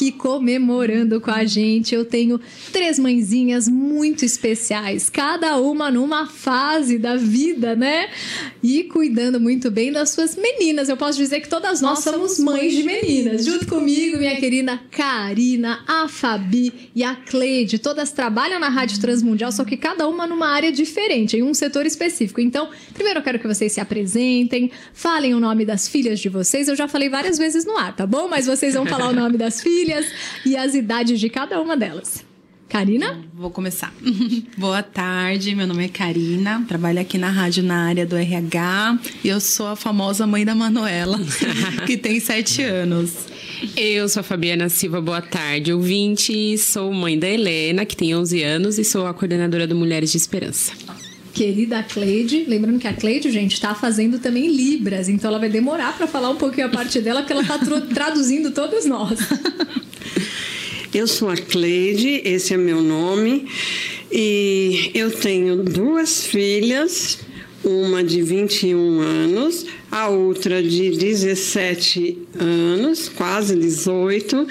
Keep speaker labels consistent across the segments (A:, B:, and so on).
A: aqui comemorando com a gente. Eu tenho três mãezinhas muito especiais, cada uma numa fase da vida, né? E cuidando muito bem das suas meninas. Eu posso dizer que todas nós, nós somos mães de meninas. Junto comigo, minha querida Karina, a Fabi e a Cleide. Todas trabalham na Rádio Transmundial, só que cada uma numa área diferente, em um setor específico. Então, primeiro eu quero que vocês se apresentem, falem o nome das filhas de vocês. Eu já falei várias vezes no ar, tá bom? Mas vocês vão falar o nome das filhas e as idades de cada uma delas. Karina?
B: Vou começar. Boa tarde, meu nome é Karina, trabalho aqui na rádio na área do RH e eu sou a famosa mãe da Manuela, que tem sete anos.
C: Eu sou a Fabiana Silva, boa tarde, ouvinte. Sou mãe da Helena, que tem 11 anos, e sou a coordenadora do Mulheres de Esperança
A: querida Cleide. Lembrando que a Cleide, gente, está fazendo também Libras, então ela vai demorar para falar um pouquinho a parte dela, porque ela está traduzindo todos nós.
D: Eu sou a Cleide, esse é meu nome, e eu tenho duas filhas, uma de 21 anos, a outra de 17 anos, quase 18,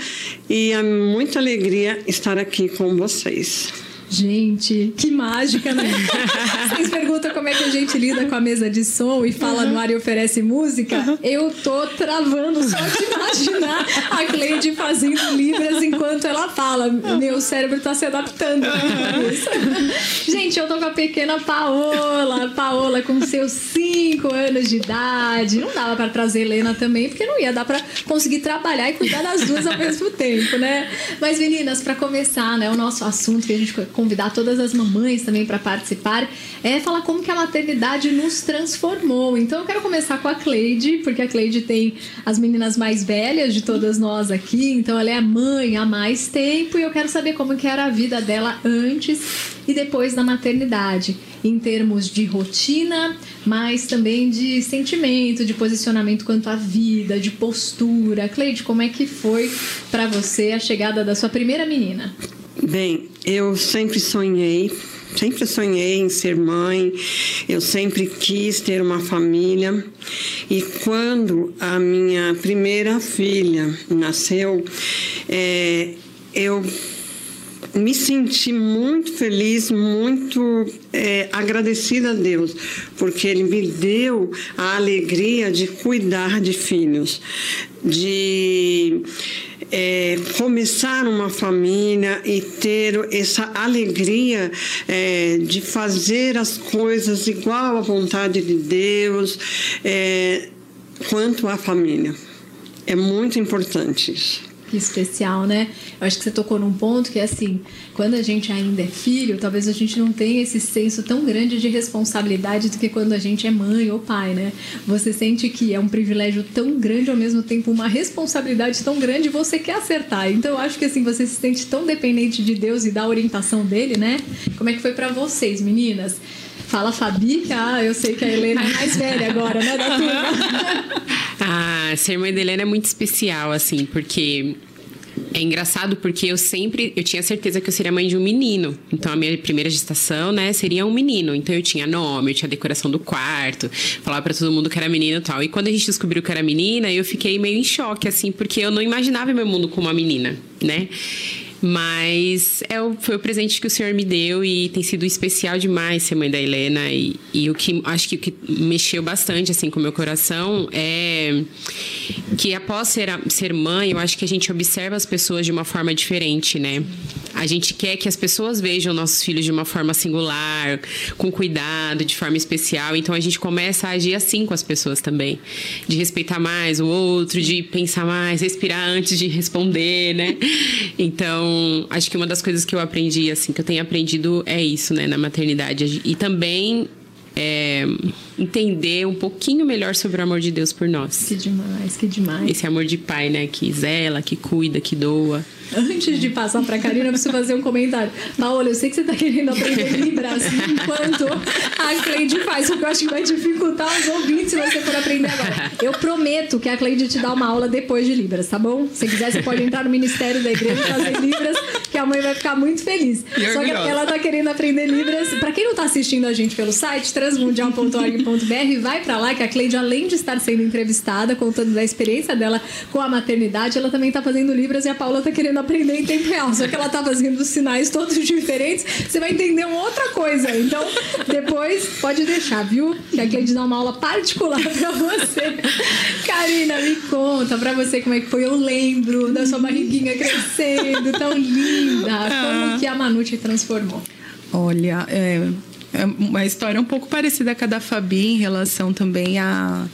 D: e é muita alegria estar aqui com vocês.
A: Gente, que mágica, né? Vocês perguntam como é que a gente lida com a mesa de som e fala uhum. no ar e oferece música. Uhum. Eu tô travando só de imaginar a Cleide fazendo libras enquanto ela fala. Meu cérebro tá se adaptando. Uhum. gente, eu tô com a pequena Paola. Paola com seus 5 anos de idade. Não dava para trazer Helena também, porque não ia dar para conseguir trabalhar e cuidar das duas ao mesmo tempo, né? Mas meninas, para começar, né, o nosso assunto que a gente convidar todas as mamães também para participar, é falar como que a maternidade nos transformou. Então eu quero começar com a Cleide, porque a Cleide tem as meninas mais velhas de todas nós aqui, então ela é mãe há mais tempo e eu quero saber como que era a vida dela antes e depois da maternidade, em termos de rotina, mas também de sentimento, de posicionamento quanto à vida, de postura. Cleide, como é que foi para você a chegada da sua primeira menina?
D: Bem, eu sempre sonhei, sempre sonhei em ser mãe, eu sempre quis ter uma família. E quando a minha primeira filha nasceu, é, eu me senti muito feliz, muito é, agradecida a Deus, porque Ele me deu a alegria de cuidar de filhos, de é, começar uma família e ter essa alegria é, de fazer as coisas igual à vontade de Deus, é, quanto à família. É muito importante isso
A: que especial, né? Eu acho que você tocou num ponto que é assim, quando a gente ainda é filho, talvez a gente não tenha esse senso tão grande de responsabilidade do que quando a gente é mãe ou pai, né? Você sente que é um privilégio tão grande ao mesmo tempo uma responsabilidade tão grande você quer acertar. Então eu acho que assim, você se sente tão dependente de Deus e da orientação dele, né? Como é que foi para vocês, meninas? Fala Fabi, que ah, eu sei que a Helena é mais velha agora, né, da turma.
C: ah, ser mãe da Helena é muito especial, assim, porque é engraçado porque eu sempre eu tinha certeza que eu seria mãe de um menino. Então a minha primeira gestação, né, seria um menino. Então eu tinha nome, eu tinha decoração do quarto, falava para todo mundo que era menino e tal. E quando a gente descobriu que era menina, eu fiquei meio em choque assim, porque eu não imaginava meu mundo com uma menina, né? Mas é o, foi o presente que o Senhor me deu e tem sido especial demais ser mãe da Helena. E, e o que acho que que mexeu bastante assim com o meu coração é que após ser, ser mãe, eu acho que a gente observa as pessoas de uma forma diferente, né? A gente quer que as pessoas vejam nossos filhos de uma forma singular, com cuidado, de forma especial. Então a gente começa a agir assim com as pessoas também. De respeitar mais o outro, de pensar mais, respirar antes de responder, né? Então, acho que uma das coisas que eu aprendi, assim, que eu tenho aprendido é isso, né, na maternidade. E também é, entender um pouquinho melhor sobre o amor de Deus por nós.
A: Que demais, que demais.
C: Esse amor de pai, né, que zela, que cuida, que doa.
A: Antes de passar para a Karina, eu preciso fazer um comentário. Paola, eu sei que você está querendo aprender Libras enquanto a Cleide faz, porque eu acho que vai dificultar os ouvintes se você for aprender agora. Eu prometo que a Cleide te dá uma aula depois de Libras, tá bom? Se quiser, você pode entrar no Ministério da Igreja e fazer Libras, que a mãe vai ficar muito feliz.
B: E
A: Só que ela tá querendo aprender Libras. Pra quem não tá assistindo a gente pelo site, transmundial.org.br, vai pra lá que a Cleide, além de estar sendo entrevistada, contando da experiência dela com a maternidade, ela também tá fazendo Libras e a Paula tá querendo aprender em tempo real. Só que ela tá fazendo os sinais todos diferentes. Você vai entender uma outra coisa. Então, depois, pode deixar, viu? Que a Cleide dá uma aula particular pra você. Karina, me conta pra você como é que foi. Eu lembro da sua barriguinha crescendo, tão linda. Como que a Manu te transformou?
B: Olha, é, é uma história um pouco parecida com a da Fabi em relação também a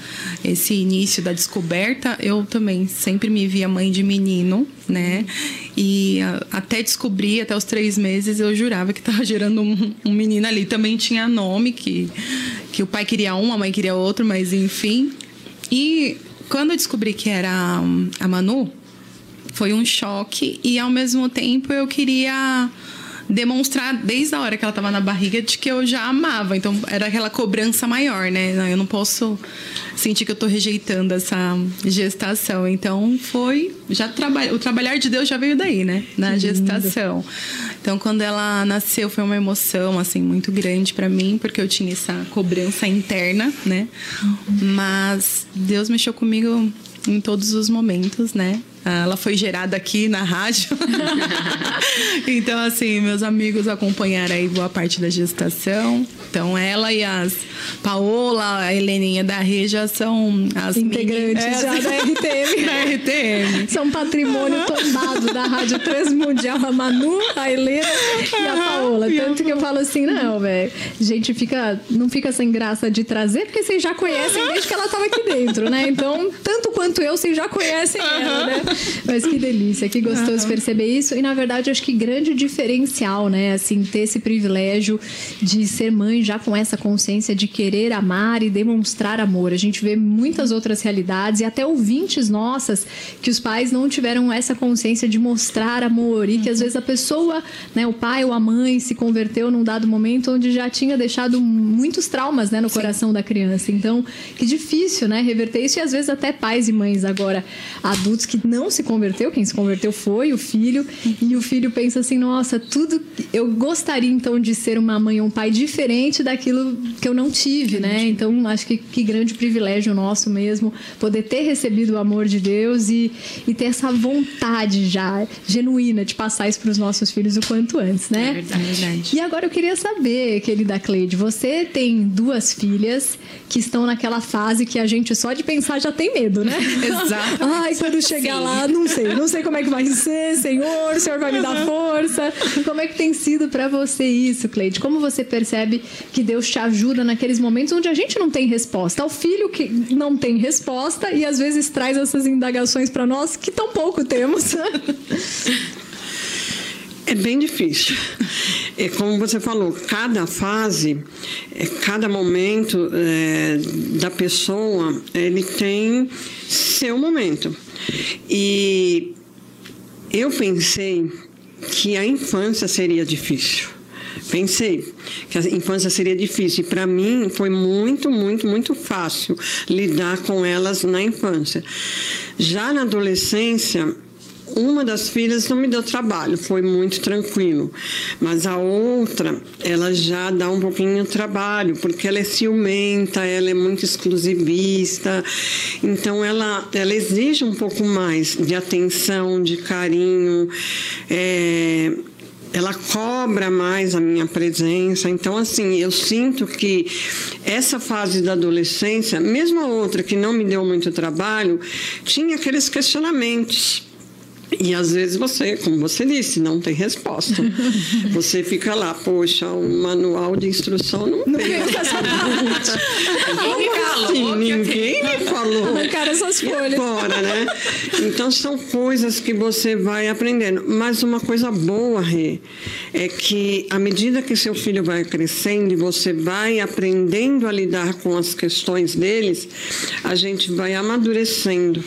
B: esse início da descoberta. Eu também sempre me via mãe de menino, né? E até descobrir, até os três meses, eu jurava que estava gerando um, um menino ali. Também tinha nome, que, que o pai queria um, a mãe queria outro, mas enfim. E quando eu descobri que era a Manu, foi um choque e ao mesmo tempo eu queria demonstrar desde a hora que ela estava na barriga de que eu já amava. Então era aquela cobrança maior, né? Não, eu não posso sentir que eu tô rejeitando essa gestação. Então foi já traba o trabalhar de Deus já veio daí, né? Na gestação. Então quando ela nasceu foi uma emoção assim muito grande para mim, porque eu tinha essa cobrança interna, né? Mas Deus mexeu comigo em todos os momentos, né? Ah, Ela foi gerada aqui na rádio. então, assim, meus amigos acompanharam aí boa parte da gestação. Então, ela e as Paola, a Heleninha da Rê já são as
A: Integrantes
B: mini-
A: já da RTM.
B: da RTM.
A: São patrimônio tombado da Rádio Transmundial, a Manu, a Helena e a Paola. Tanto que eu falo assim, não, velho. Gente, fica, não fica sem graça de trazer, porque vocês já conhecem desde que ela tava aqui dentro, né? Então, tanto quanto eu, vocês já conhecem ela, né? Mas que delícia, que gostoso perceber isso. E, na verdade, acho que grande diferencial, né? Assim, ter esse privilégio de ser mãe já com essa consciência de querer amar e demonstrar amor. A gente vê muitas outras realidades e até ouvintes nossas que os pais não tiveram essa consciência de mostrar amor e que às vezes a pessoa, né, o pai ou a mãe se converteu num dado momento onde já tinha deixado muitos traumas, né, no coração da criança. Então, que difícil, né, reverter isso e às vezes até pais e mães agora adultos que não se converteu, quem se converteu foi o filho e o filho pensa assim, nossa, tudo eu gostaria então de ser uma mãe ou um pai diferente daquilo que eu não tive, né? Então, acho que que grande privilégio nosso mesmo poder ter recebido o amor de Deus e, e ter essa vontade já genuína de passar isso para os nossos filhos o quanto antes, né?
C: É verdade.
A: E agora eu queria saber, querida Cleide, você tem duas filhas que estão naquela fase que a gente só de pensar já tem medo, né?
B: Exato.
A: Ai, quando chegar
C: Sim.
A: Lá, não sei, não sei como é que vai ser, Senhor, o Senhor vai me dar força. Como é que tem sido para você isso, Cleide? Como você percebe que Deus te ajuda naqueles momentos onde a gente não tem resposta? O filho que não tem resposta e às vezes traz essas indagações para nós que tão pouco temos.
D: É bem difícil. É como você falou, cada fase, é, cada momento é, da pessoa, ele tem seu momento. E eu pensei que a infância seria difícil. Pensei que a infância seria difícil. E para mim foi muito, muito, muito fácil lidar com elas na infância. Já na adolescência, uma das filhas não me deu trabalho, foi muito tranquilo. Mas a outra, ela já dá um pouquinho de trabalho, porque ela é ciumenta, ela é muito exclusivista. Então, ela, ela exige um pouco mais de atenção, de carinho. É, ela cobra mais a minha presença. Então, assim, eu sinto que essa fase da adolescência, mesmo a outra que não me deu muito trabalho, tinha aqueles questionamentos. E às vezes você, como você disse, não tem resposta. Você fica lá, poxa, um manual de instrução não,
A: Não
D: tem.
A: essa
C: Ninguém me falou.
D: Sim,
C: que eu
D: ninguém me falou.
A: Arrancaram essas
D: E
A: folhas.
D: agora, né? Então são coisas que você vai aprendendo. Mas uma coisa boa, Rê, é que à medida que seu filho vai crescendo e você vai aprendendo a lidar com as questões deles, a gente vai amadurecendo.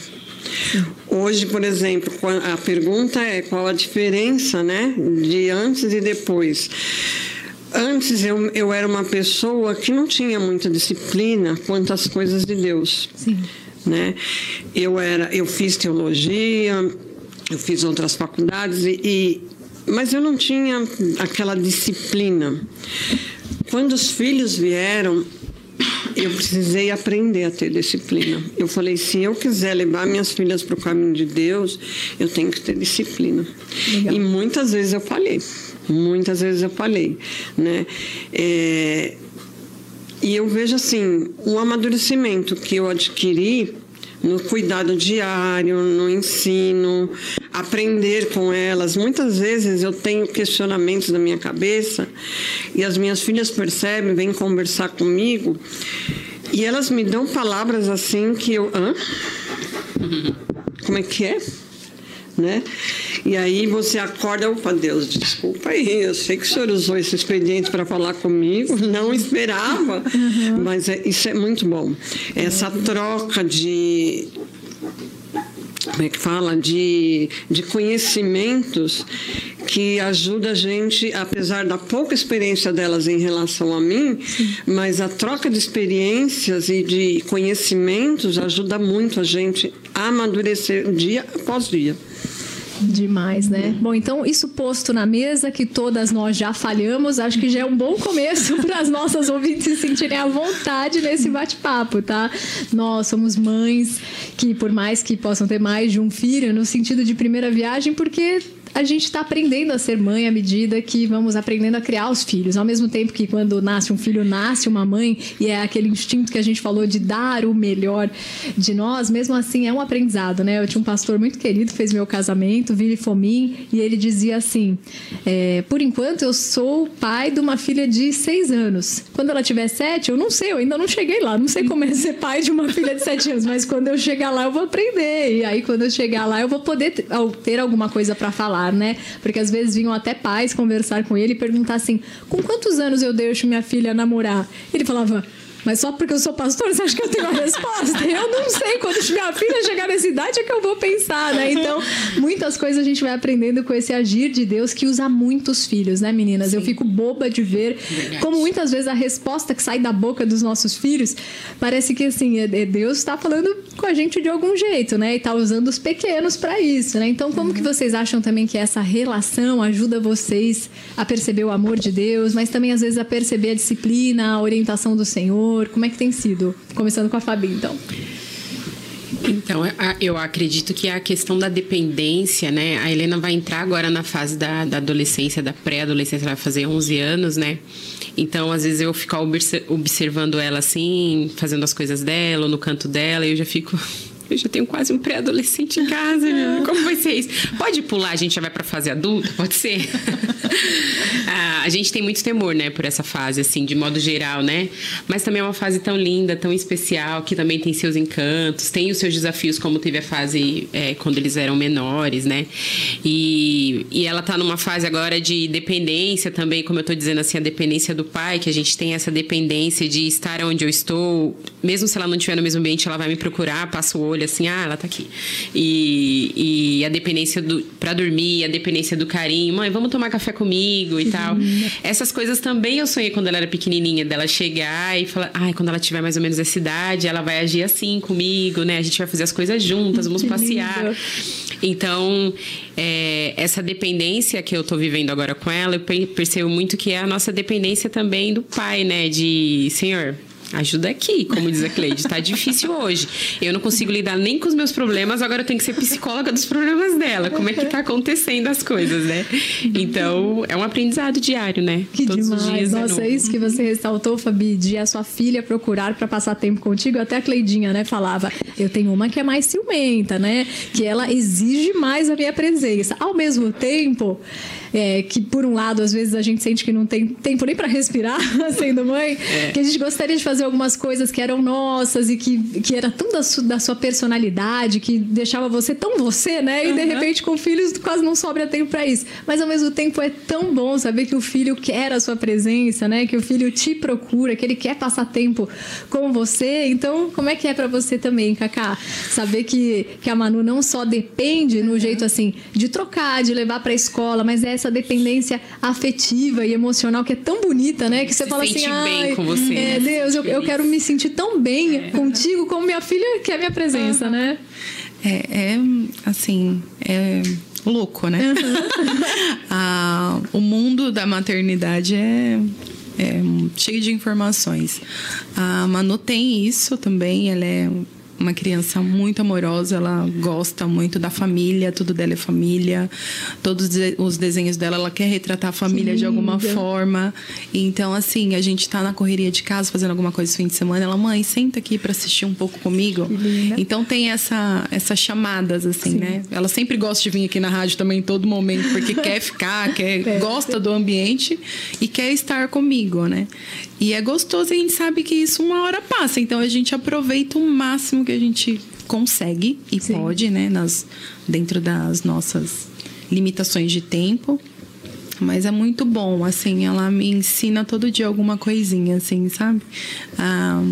D: Hoje, por exemplo, a pergunta é qual a diferença, né, de antes e depois. Antes eu, eu era uma pessoa que não tinha muita disciplina quanto às coisas de Deus.
A: Sim.
D: Né? Eu era, eu fiz teologia, eu fiz outras faculdades e, e mas eu não tinha aquela disciplina. Quando os filhos vieram, eu precisei aprender a ter disciplina. Eu falei, se eu quiser levar minhas filhas para o caminho de Deus, eu tenho que ter disciplina. Legal. E muitas vezes eu falhei. Muitas vezes eu falhei, né? É, e eu vejo assim, o amadurecimento que eu adquiri no cuidado diário, no ensino, aprender com elas. Muitas vezes eu tenho questionamentos na minha cabeça e as minhas filhas percebem, vêm conversar comigo e elas me dão palavras assim que eu. Hã? Como é que é? Né? E aí você acorda, opa, Deus, desculpa aí, eu sei que o senhor usou esse expediente para falar comigo, não esperava, uhum. mas é, isso é muito bom. Essa troca de como é que fala, de, de conhecimentos que ajuda a gente, apesar da pouca experiência delas em relação a mim, mas a troca de experiências e de conhecimentos ajuda muito a gente a amadurecer dia após dia.
A: Demais, né? Bom, então, isso posto na mesa, que todas nós já falhamos, acho que já é um bom começo para as nossas ouvintes se sentirem à vontade nesse bate-papo, tá? Nós somos mães que, por mais que possam ter mais de um filho, no sentido de primeira viagem, porque a gente está aprendendo a ser mãe à medida que vamos aprendendo a criar os filhos. Ao mesmo tempo que quando nasce um filho, nasce uma mãe, e é aquele instinto que a gente falou de dar o melhor de nós, mesmo assim é um aprendizado, né? Eu tinha um pastor muito querido, fez meu casamento, Vili Fomin, e ele dizia assim: é, por enquanto eu sou pai de uma filha de seis anos. Quando ela tiver sete, eu não sei, eu ainda não cheguei lá, não sei como é ser pai de uma filha de sete anos, mas quando eu chegar lá eu vou aprender. E aí quando eu chegar lá eu vou poder ter alguma coisa para falar falar, né? Porque às vezes vinham até pais conversar com ele e perguntar assim: com quantos anos eu deixo minha filha namorar? Ele falava. Mas só porque eu sou pastor, você acha que eu tenho a resposta? Eu não sei. Quando minha filha chegar nessa idade é que eu vou pensar, né? Então, muitas coisas a gente vai aprendendo com esse agir de Deus que usa muitos filhos, né, meninas? Sim. Eu fico boba de ver Verdade. como muitas vezes a resposta que sai da boca dos nossos filhos parece que, assim, é, é Deus está falando com a gente de algum jeito, né? E está usando os pequenos para isso, né? Então, como uhum. que vocês acham também que essa relação ajuda vocês a perceber o amor de Deus, mas também às vezes a perceber a disciplina, a orientação do Senhor? Como é que tem sido? Começando com a Fabi, então.
C: Então, eu acredito que a questão da dependência, né? A Helena vai entrar agora na fase da, da adolescência, da pré-adolescência, vai fazer 11 anos, né? Então, às vezes eu fico observando ela assim, fazendo as coisas dela, ou no canto dela, e eu já fico eu já tenho quase um pré-adolescente em casa, né? Como vai ser isso? Pode pular, a gente já vai pra fase adulta? Pode ser? ah, a gente tem muito temor, né, por essa fase, assim, de modo geral, né? Mas também é uma fase tão linda, tão especial, que também tem seus encantos, tem os seus desafios, como teve a fase é, quando eles eram menores, né? E, e ela tá numa fase agora de dependência também, como eu tô dizendo assim, a dependência do pai, que a gente tem essa dependência de estar onde eu estou, mesmo se ela não estiver no mesmo ambiente, ela vai me procurar, passa o olho olho assim, ah, ela tá aqui. E, e a dependência do para dormir, a dependência do carinho, mãe, vamos tomar café comigo e tal. Essas coisas também eu sonhei quando ela era pequenininha, dela chegar e falar, ai, quando ela tiver mais ou menos essa idade, ela vai agir assim comigo, né? A gente vai fazer as coisas juntas, vamos passear. Então, é, essa dependência que eu tô vivendo agora com ela, eu percebo muito que é a nossa dependência também do pai, né? De, senhor, Ajuda aqui, como diz a Cleide. Tá difícil hoje. Eu não consigo lidar nem com os meus problemas, agora eu tenho que ser psicóloga dos problemas dela. Como é que tá acontecendo as coisas, né? Então, é um aprendizado diário, né?
A: Que Todos demais. Os dias é Nossa, é isso que você ressaltou, Fabi, de a sua filha procurar para passar tempo contigo. Até a Cleidinha, né, falava: eu tenho uma que é mais ciumenta, né? Que ela exige mais a minha presença. Ao mesmo tempo, é, que por um lado às vezes a gente sente que não tem tempo nem para respirar sendo mãe, é. que a gente gostaria de fazer algumas coisas que eram nossas e que, que era tão da, su, da sua personalidade, que deixava você tão você, né? E uhum. de repente com filhos quase não sobra tempo para isso. Mas ao mesmo tempo é tão bom saber que o filho quer a sua presença, né? Que o filho te procura, que ele quer passar tempo com você. Então, como é que é para você também, Kaká? Saber que, que a Manu não só depende no uhum. jeito assim de trocar, de levar para a escola, mas é essa dependência afetiva e emocional que é tão bonita, né? Que você
C: Se
A: fala assim,
C: ai, com você,
A: é, Deus, eu, eu, quero me sentir tão bem é. contigo como minha filha quer minha presença, uhum. né?
B: É, é, assim, é louco, né? ah, o mundo da maternidade é, é cheio de informações. A Manu tem isso também, ela é uma criança muito amorosa, ela gosta muito da família, tudo dela é família, todos os desenhos dela, ela quer retratar a família de alguma forma. Então, assim, a gente tá na correria de casa fazendo alguma coisa esse fim de semana, ela, mãe, senta aqui para assistir um pouco comigo. Então tem essa, essas chamadas, assim, Sim. né? Ela sempre gosta de vir aqui na rádio também em todo momento, porque quer ficar, quer, é. gosta do ambiente e quer estar comigo, né? E é gostoso e a gente sabe que isso uma hora passa, então a gente aproveita o máximo que a gente consegue e Sim. pode, né, nas, dentro das nossas limitações de tempo. Mas é muito bom, assim, ela me ensina todo dia alguma coisinha, assim, sabe? Ah,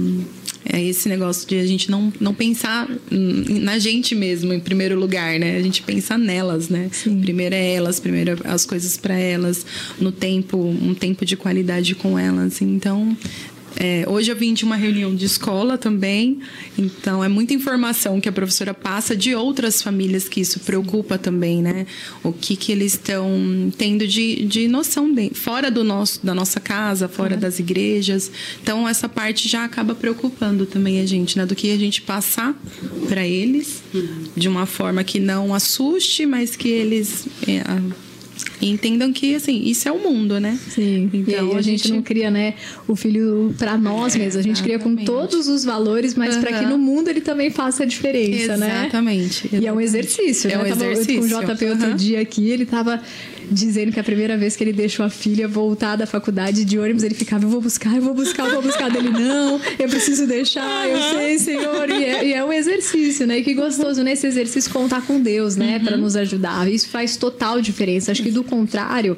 B: é esse negócio de a gente não, não pensar na gente mesmo em primeiro lugar, né? A gente pensa nelas, né? Sim. Primeiro é elas, primeiro as coisas para elas, no tempo, um tempo de qualidade com elas. Então, é, hoje eu vim de uma reunião de escola também, então é muita informação que a professora passa de outras famílias que isso preocupa também, né? O que, que eles estão tendo de, de noção de, fora do nosso, da nossa casa, fora uhum. das igrejas. Então essa parte já acaba preocupando também a gente, né? Do que a gente passar para eles uhum. de uma forma que não assuste, mas que eles é, e entendam que, assim, isso é o mundo, né?
A: Sim. Então, a, a gente, gente, não cria, né, o filho para nós mesmos. A gente cria com todos os valores, mas uhum. para que no mundo ele também faça a diferença,
B: exatamente,
A: né?
B: Exatamente.
A: E é um exercício,
B: é
A: né?
B: Um exercício.
A: com o JP uhum. outro dia aqui, ele tava dizendo que a primeira vez que ele deixou a filha voltar da faculdade de ônibus, ele ficava, eu vou buscar, eu vou buscar, eu vou buscar dele. Não, eu preciso deixar, eu sei, Senhor. E é, e é um exercício, né? E que gostoso nesse exercício contar com Deus, né? Uhum. Para nos ajudar. Isso faz total diferença. Acho que do contrário,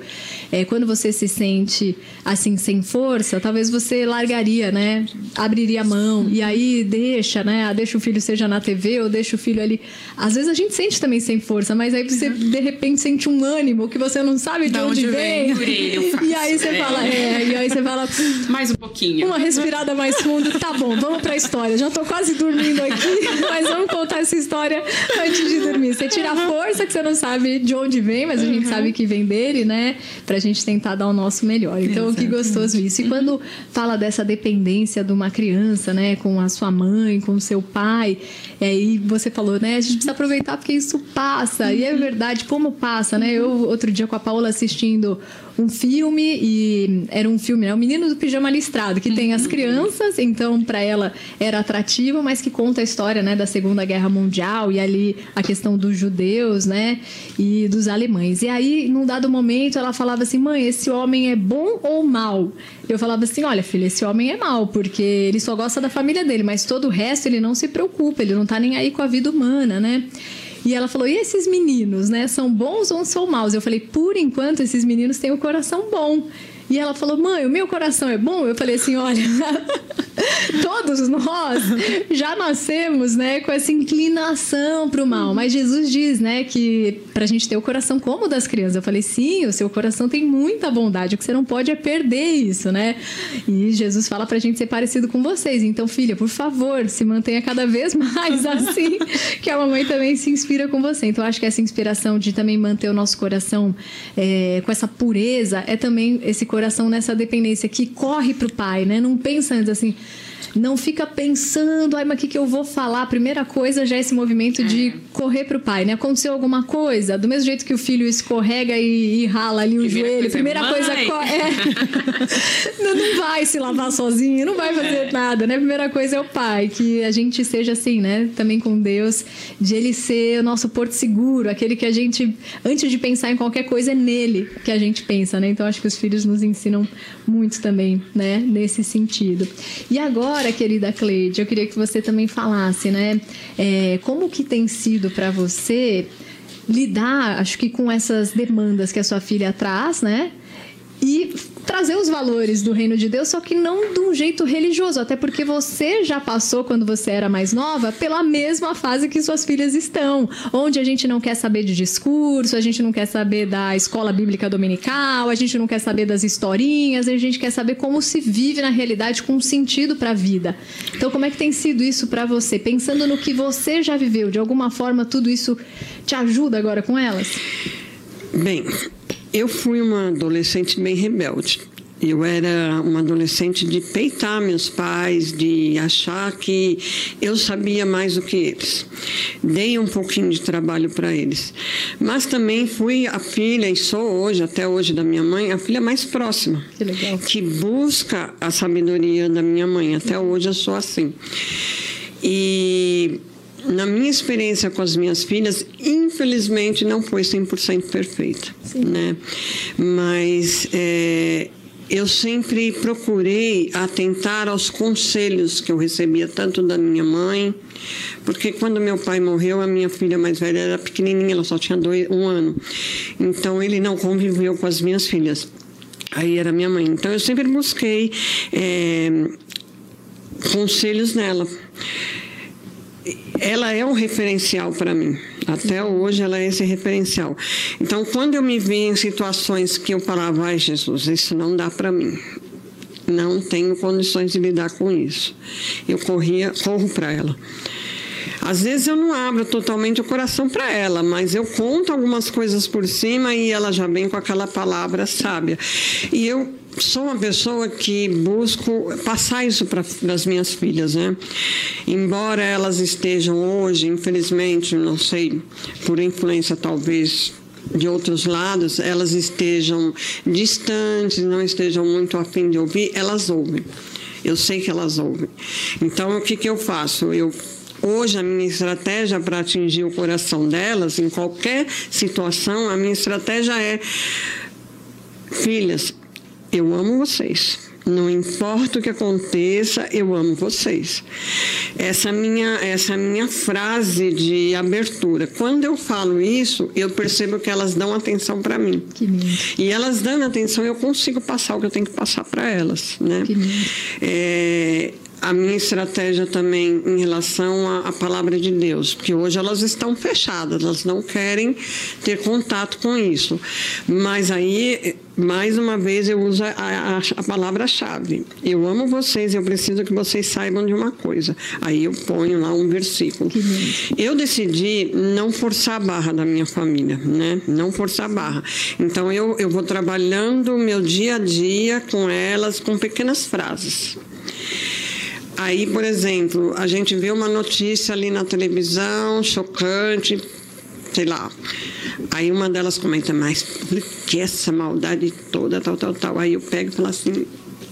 A: é, quando você se sente assim, sem força, talvez você largaria, né? Abriria a mão. E aí deixa, né? Ah, deixa o filho seja na TV ou deixa o filho ali. Às vezes a gente sente também sem força, mas aí você de repente sente um ânimo que você não sabe de
B: da
A: onde,
B: onde vem.
A: vem. E aí você é. fala, é, e aí você fala.
C: Mais um pouquinho.
A: Uma respirada mais fundo, tá bom, vamos pra história. Já tô quase dormindo aqui, mas vamos contar essa história antes de dormir. Você tira a força que você não sabe de onde vem, mas a gente uhum. sabe que vem dele, né? Pra gente tentar dar o nosso melhor. Então, Exatamente. que gostoso isso. E uhum. quando fala dessa dependência de uma criança, né, com a sua mãe, com o seu pai, e aí você falou, né, a gente precisa aproveitar porque isso passa. E é verdade, como passa, né? Eu outro dia com a Paula assistindo um filme e era um filme, né? O Menino do Pijama Listrado, que tem as uhum. crianças, então para ela era atrativo, mas que conta a história, né, da Segunda Guerra Mundial e ali a questão dos judeus, né, e dos alemães. E aí, num dado momento, ela falava assim: "Mãe, esse homem é bom ou mal?" Eu falava assim: "Olha, filha, esse homem é mal, porque ele só gosta da família dele, mas todo o resto ele não se preocupa, ele não tá nem aí com a vida humana, né?" E ela falou: e esses meninos, né? São bons ou são maus? Eu falei: por enquanto, esses meninos têm o coração bom. E ela falou: mãe, o meu coração é bom? Eu falei assim: olha, todos nós já nascemos, né, com essa inclinação para o mal. Mas Jesus diz, né, que para a gente ter o coração como o das crianças. Eu falei: sim, o seu coração tem muita bondade. O que você não pode é perder isso, né? E Jesus fala para a gente ser parecido com vocês. Então, filha, por favor, se mantenha cada vez mais assim, que a mamãe também se inspira com você. Então, acho que essa inspiração de também manter o nosso coração é, com essa pureza é também esse coração coração nessa dependência que corre para o pai, né? Não pensa antes assim, não fica pensando, ai, mas o que, que eu vou falar? A primeira coisa já é esse movimento de é. correr para o pai, né? Aconteceu alguma coisa, do mesmo jeito que o filho escorrega e, e rala ali o primeira joelho, primeira coisa é. não, não vai se lavar sozinho, não vai fazer é. nada, né? Primeira coisa é o pai, que a gente seja assim, né? Também com Deus, de ele ser o nosso porto seguro, aquele que a gente, antes de pensar em qualquer coisa, é nele que a gente pensa, né? Então acho que os filhos nos ensinam muito também, né? Nesse sentido. E agora, agora, querida Cleide, eu queria que você também falasse, né? É, como que tem sido para você lidar, acho que com essas demandas que a sua filha traz, né? E trazer os valores do reino de Deus, só que não de um jeito religioso, até porque você já passou quando você era mais nova pela mesma fase que suas filhas estão, onde a gente não quer saber de discurso, a gente não quer saber da escola bíblica dominical, a gente não quer saber das historinhas, a gente quer saber como se vive na realidade com sentido para a vida. Então, como é que tem sido isso para você? Pensando no que você já viveu, de alguma forma tudo isso te ajuda agora com elas?
D: Bem, eu fui uma adolescente bem rebelde. Eu era uma adolescente de peitar meus pais, de achar que eu sabia mais do que eles. Dei um pouquinho de trabalho para eles. Mas também fui a filha, e sou hoje, até hoje, da minha mãe, a filha mais próxima.
A: Que legal.
D: Que busca a sabedoria da minha mãe. Até hoje eu sou assim. E na minha experiência com as minhas filhas, infelizmente não foi 100% perfeita, Sim. né? Mas é, eu sempre procurei atentar aos conselhos que eu recebia tanto da minha mãe, porque quando meu pai morreu, a minha filha mais velha era pequenininha, ela só tinha dois, um ano, então ele não conviveu com as minhas filhas. Aí era minha mãe. Então eu sempre busquei é, conselhos nela ela é um referencial para mim. Até hoje ela é esse referencial. Então, quando eu me vi em situações que eu falava, ai Jesus, isso não dá para mim. Não tenho condições de lidar com isso. Eu corria, corro para ela. Às vezes eu não abro totalmente o coração para ela, mas eu conto algumas coisas por cima e ela já vem com aquela palavra sábia. E eu sou uma pessoa que busco passar isso para as minhas filhas, né? Embora elas estejam hoje, infelizmente, não sei, por influência talvez de outros lados, elas estejam distantes, não estejam muito afim de ouvir, elas ouvem. Eu sei que elas ouvem. Então, o que, que eu faço? Eu Hoje, a minha estratégia para atingir o coração delas, em qualquer situação, a minha estratégia é: filhas, eu amo vocês. Não importa o que aconteça, eu amo vocês. Essa minha, essa minha frase de abertura. Quando eu falo isso, eu percebo que elas dão atenção para mim. E elas dando atenção, eu consigo passar o que eu tenho que passar para elas, né? É, a minha estratégia também em relação à, à, palavra de Deus, porque hoje elas estão fechadas, elas não querem ter contato com isso. Mas aí, mais uma vez, eu uso a, a, a palavra-chave. Eu amo vocês, eu preciso que vocês saibam de uma coisa. Aí eu ponho lá um versículo. Eu decidi não forçar a barra da minha família, né? Não forçar a barra. Então eu, eu vou trabalhando o meu dia a dia com elas com pequenas frases. Aí, por exemplo, a gente vê uma notícia ali na televisão, chocante, sei lá. Aí uma delas comenta, mas por que essa maldade toda, tal, tal, tal? Aí eu pego e falo assim,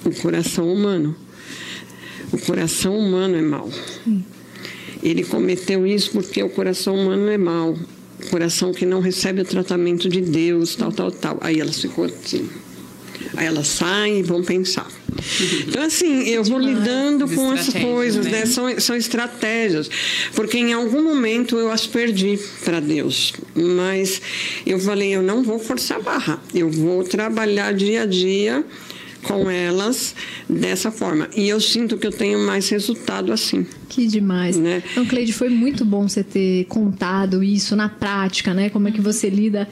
D: o coração humano. O coração humano é mau. Ele cometeu isso porque o coração humano é mau. O coração que não recebe o tratamento de Deus, tal, tal, tal. Aí elas ficou assim. Aí elas saem e vão pensar. Então, assim, eu vou lidando com essas coisas, né? né? São, são estratégias. Porque em algum momento eu as perdi para Deus. Mas eu falei, eu não vou forçar a barra. Eu vou trabalhar dia a dia com elas dessa forma. E eu sinto que eu tenho mais resultado assim.
A: Que demais. Né? Então, Cleide, foi muito bom você ter contado isso na prática, né? Como é que você lida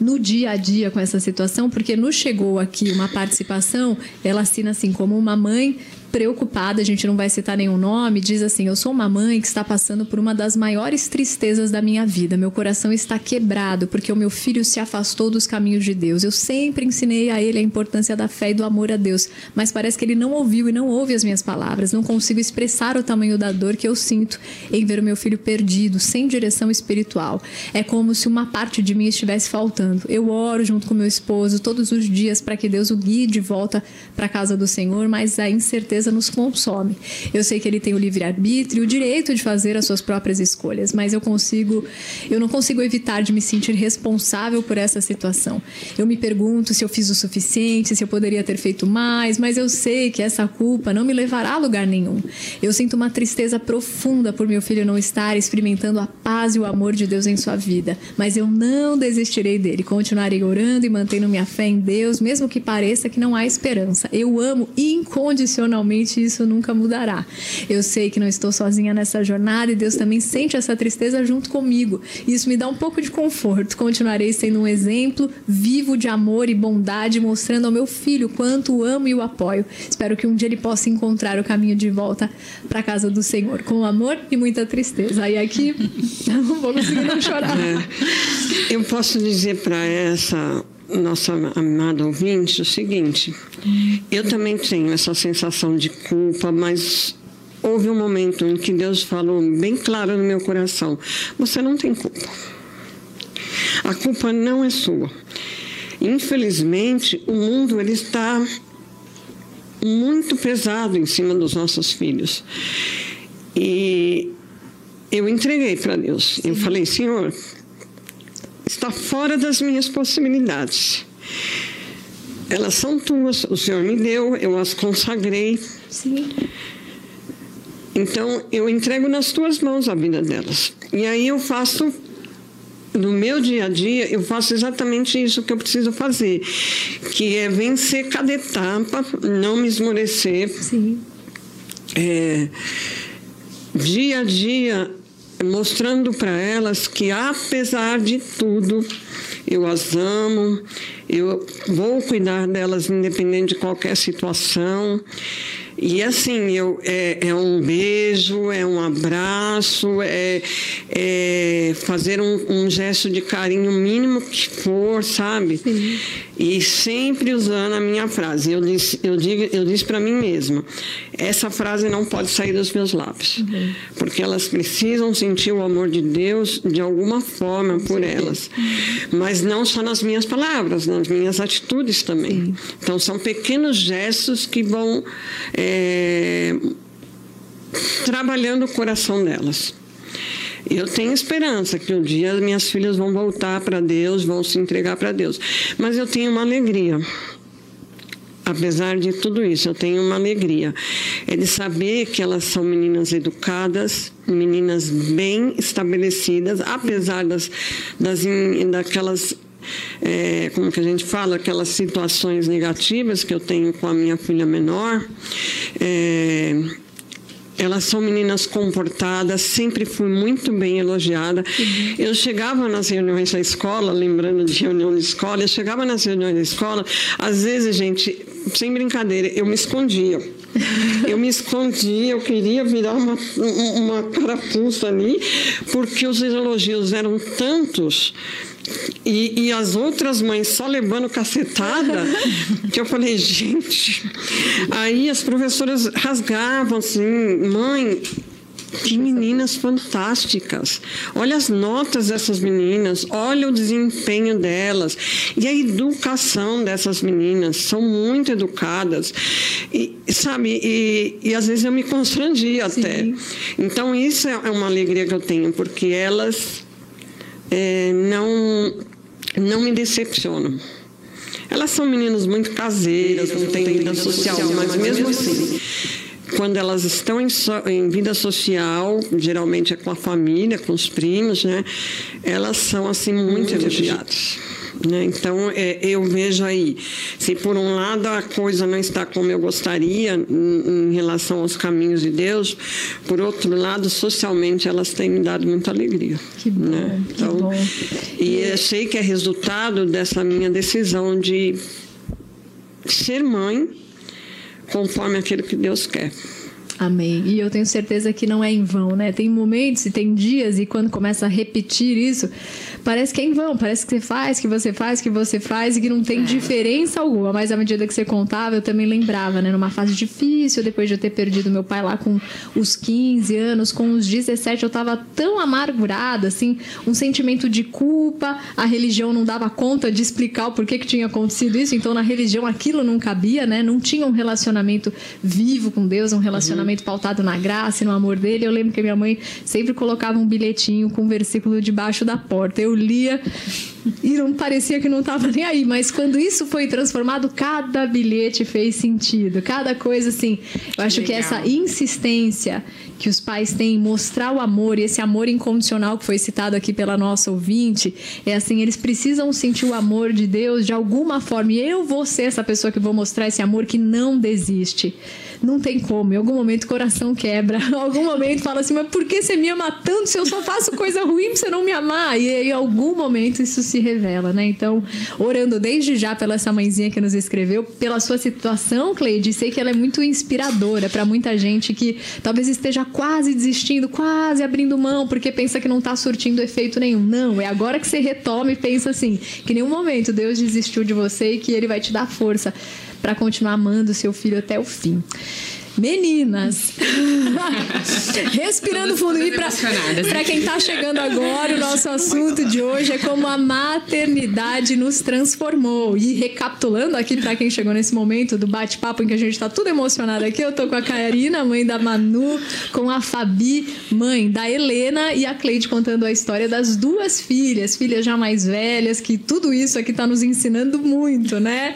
A: no dia a dia com essa situação, porque nos chegou aqui uma participação, ela assina assim como uma mãe preocupada, a gente não vai citar nenhum nome, diz assim: Eu sou uma mãe que está passando por uma das maiores tristezas da minha vida. Meu coração está quebrado porque o meu filho se afastou dos caminhos de Deus. Eu sempre ensinei a ele a importância da fé e do amor a Deus, mas parece que ele não ouviu e não ouve as minhas palavras. Não consigo expressar o tamanho da dor que eu sinto em ver o meu filho perdido, sem direção espiritual. É como se uma parte de mim estivesse faltando. Eu oro junto com meu esposo todos os dias para que Deus o guie de volta para a casa do Senhor, mas a incerteza tristeza nos consome. Eu sei que ele tem o livre-arbítrio, o direito de fazer as suas próprias escolhas, mas eu consigo, eu não consigo evitar de me sentir responsável por essa situação. Eu me pergunto se eu fiz o suficiente, se eu poderia ter feito mais, mas eu sei que essa culpa não me levará a lugar nenhum. Eu sinto uma tristeza profunda por meu filho não estar experimentando a paz e o amor de Deus em sua vida, mas eu não desistirei dele. Continuarei orando e mantendo minha fé em Deus, mesmo que pareça que não há esperança. Eu amo incondicionalmente e isso nunca mudará. Eu sei que não estou sozinha nessa jornada e Deus também sente essa tristeza junto comigo. Isso me dá um pouco de conforto. Continuarei sendo um exemplo vivo de amor e bondade, mostrando ao meu filho quanto o amo e o apoio. Espero que um dia ele possa encontrar o caminho de volta para a casa do Senhor, com amor e muita tristeza. Aí aqui não vou conseguir não chorar. É,
D: eu posso dizer para essa nossa amada ouvinte o seguinte: eu também tenho essa sensação de culpa, mas houve um momento em que Deus falou bem claro no meu coração: você não tem culpa. A culpa não é sua. Infelizmente, o mundo ele está muito pesado em cima dos nossos filhos. E eu entreguei para Deus. Sim. Eu falei, Senhor, está fora das minhas possibilidades. Elas são tuas, o Senhor me deu, eu as consagrei. Sim. Então, eu entrego nas tuas mãos a vida delas. E aí eu faço, no meu dia a dia, eu faço exatamente isso que eu preciso fazer, que é vencer cada etapa, não me esmorecer. Sim. É, dia a dia mostrando para elas que, apesar de tudo, eu as amo, eu vou cuidar delas independente de qualquer situação. E assim, eu, é, é, um beijo, é um abraço, é, é fazer um, um, gesto de carinho mínimo que for, sabe? Sim. E sempre usando a minha frase. Eu disse, eu digo, eu disse para mim mesma: essa frase não pode sair dos meus lábios, uhum. porque elas precisam sentir o amor de Deus de alguma forma por Sim. elas, mas não só nas minhas palavras, nas minhas atitudes também. Sim. Então são pequenos gestos que vão é, trabalhando o coração delas. Eu tenho esperança que um dia minhas filhas vão voltar para Deus, vão se entregar para Deus. Mas eu tenho uma alegria. Apesar de tudo isso, eu tenho uma alegria. É de saber que elas são meninas educadas, meninas bem estabelecidas, apesar das, das daquelas é, como que a gente fala, aquelas situações negativas que eu tenho com a minha filha menor. É, elas são meninas comportadas, sempre fui muito bem elogiada. Uhum. Eu chegava nas reuniões da escola, lembrando de reunião de escola, eu chegava nas reuniões da escola, às vezes, gente, sem brincadeira, eu me escondia. Eu me escondia, eu queria virar uma, uma carapuça ali, porque os elogios eram tantos e, e, as outras mães só levando cacetada, que eu falei, gente. Aí as professoras rasgavam assim, mãe, que meninas fantásticas. Olha as notas dessas meninas, olha o desempenho delas. E a educação dessas meninas, são muito educadas. E, sabe, e, e às vezes eu me constrangia até. Então, isso é uma alegria que eu tenho, porque elas é, não, não me decepcionam. Elas são meninas muito caseiras, não têm vida social, mas mesmo assim, quando elas estão em, so, em, vida social, geralmente é com a família, com os primos, né? Elas são assim muito elogiadas. Né? Então, é, eu vejo aí, se por um lado a coisa não está como eu gostaria em, em relação aos caminhos de Deus, por outro lado, socialmente elas têm me dado muita alegria.
A: Que bom, né? então, que bom.
D: E eu sei que é resultado dessa minha decisão de ser mãe conforme aquilo que Deus quer.
A: Amém. E eu tenho certeza que não é em vão, né? Tem momentos e tem dias, e quando começa a repetir isso, parece que é em vão, parece que você faz, que você faz, que você faz, e que não tem diferença alguma. Mas à medida que você contava, eu também lembrava, né? Numa fase difícil, depois de eu ter perdido meu pai lá com os 15 anos, com os 17, eu tava tão amargurada, assim, um sentimento de culpa, a religião não dava conta de explicar o porquê que tinha acontecido isso, então na religião aquilo não cabia, né? Não tinha um relacionamento vivo com Deus, um relacionamento relacionamento pautado na graça e no amor dele. Eu lembro que minha mãe sempre colocava um bilhetinho com um versículo debaixo da porta. Eu lia e não parecia que não estava nem aí, mas quando isso foi transformado, cada bilhete fez sentido, cada coisa assim. Eu acho Legal. que essa insistência que os pais têm mostrar o amor e esse amor incondicional que foi citado aqui pela nossa ouvinte, é assim, eles precisam sentir o amor de Deus de alguma forma. E eu vou ser essa pessoa que vou mostrar esse amor que não desiste não tem como. Em algum momento o coração quebra. Em algum momento fala assim, mas por que você me ama tanto se eu só faço coisa ruim pra você não me amar? E em algum momento isso se revela, né? Então, orando desde já pela essa mãezinha que nos escreveu, pela sua situação, Cleide, sei que ela é muito inspiradora para muita gente que talvez esteja quase desistindo, quase abrindo mão, porque pensa que não tá surtindo efeito nenhum. Não, é agora que você retoma e pensa assim, que em nenhum momento Deus desistiu de você e que ele vai te dar força para continuar amando seu filho até o fim. Meninas, respirando fundo e para quem está chegando agora, o nosso assunto de hoje é como a maternidade nos transformou. E recapitulando aqui para quem chegou nesse momento do bate-papo em que a gente está tudo emocionado aqui, eu tô com a Karina, mãe da Manu, com a Fabi, mãe da Helena e a Cleide contando a história das duas filhas, filhas já mais velhas, que tudo isso aqui está nos ensinando muito, né?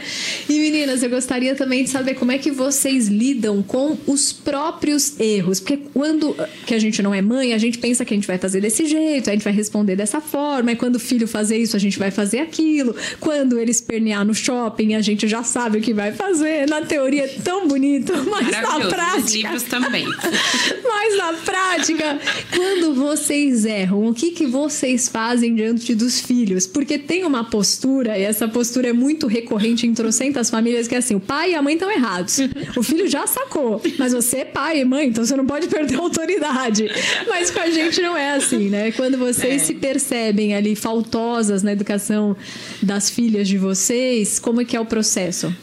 A: E meninas, eu gostaria também de saber como é que vocês lidam com os próprios erros. Porque quando que a gente não é mãe, a gente pensa que a gente vai fazer desse jeito, a gente vai responder dessa forma, e quando o filho fazer isso, a gente vai fazer aquilo. Quando ele espernear no shopping, a gente já sabe o que vai fazer. Na teoria é tão bonito, mas na prática. Os
C: livros também.
A: mas na prática, quando vocês erram, o que, que vocês fazem diante dos filhos? Porque tem uma postura, e essa postura é muito recorrente em trocentas famílias, que é assim: o pai e a mãe estão errados. O filho já sacou. Mas você é pai e mãe, então você não pode perder a autoridade. Mas com a gente não é assim, né? Quando vocês é. se percebem ali faltosas na educação das filhas de vocês, como é que é o processo?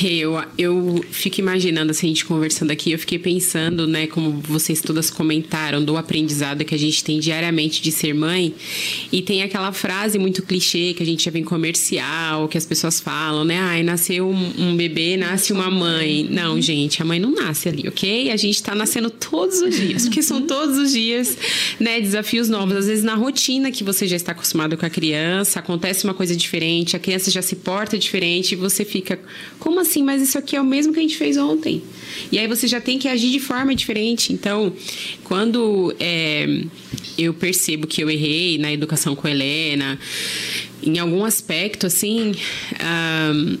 C: Eu, eu fico imaginando, assim, a gente conversando aqui, eu fiquei pensando, né, como vocês todas comentaram, do aprendizado que a gente tem diariamente de ser mãe. E tem aquela frase muito clichê que a gente já vem comercial, que as pessoas falam, né? Ai, nasceu um, um bebê, nasce uma mãe. Não, gente, a mãe não nasce ali, ok? A gente tá nascendo todos os dias, porque são todos os dias, né, desafios novos. Às vezes na rotina que você já está acostumado com a criança, acontece uma coisa diferente, a criança já se porta diferente e você fica, como assim? Mas isso aqui é o mesmo que a gente fez ontem. E aí você já tem que agir de forma diferente. Então, quando é, eu percebo que eu errei na educação com a Helena, em algum aspecto, assim. Um,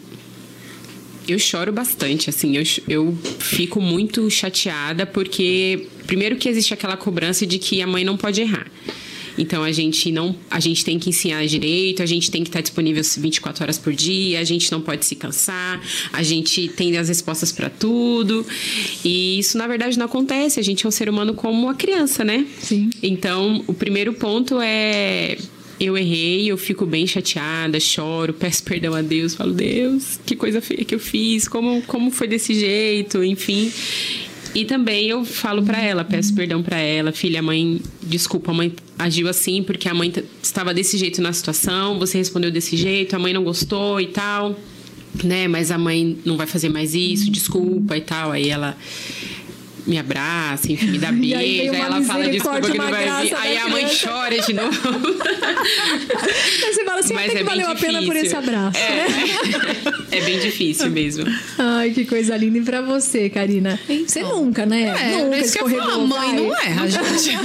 C: eu choro bastante, assim, eu, eu fico muito chateada porque, primeiro, que existe aquela cobrança de que a mãe não pode errar. Então a gente não, a gente tem que ensinar direito, a gente tem que estar disponível 24 horas por dia, a gente não pode se cansar, a gente tem as respostas para tudo. E isso na verdade não acontece, a gente é um ser humano como uma criança, né?
A: Sim.
C: Então, o primeiro ponto é eu errei, eu fico bem chateada, choro, peço perdão a Deus, falo, Deus, que coisa feia que eu fiz, como, como foi desse jeito, enfim. E também eu falo para ela, peço perdão para ela, filha, mãe, desculpa, a mãe agiu assim porque a mãe estava desse jeito na situação, você respondeu desse jeito, a mãe não gostou e tal, né? Mas a mãe não vai fazer mais isso, desculpa e tal. Aí ela me abraça, enfim, me dá beijo, aí, aí ela fala desculpa que não vai vir. Aí a mãe chora de novo.
A: Mas você fala assim, Mas até é que valeu difícil. a pena por esse abraço. É, né?
C: é bem difícil mesmo.
A: Ai, que coisa linda. E pra você, Karina? Então, você nunca, né?
B: É,
A: nunca
B: escorregou. A mãe não erra, gente.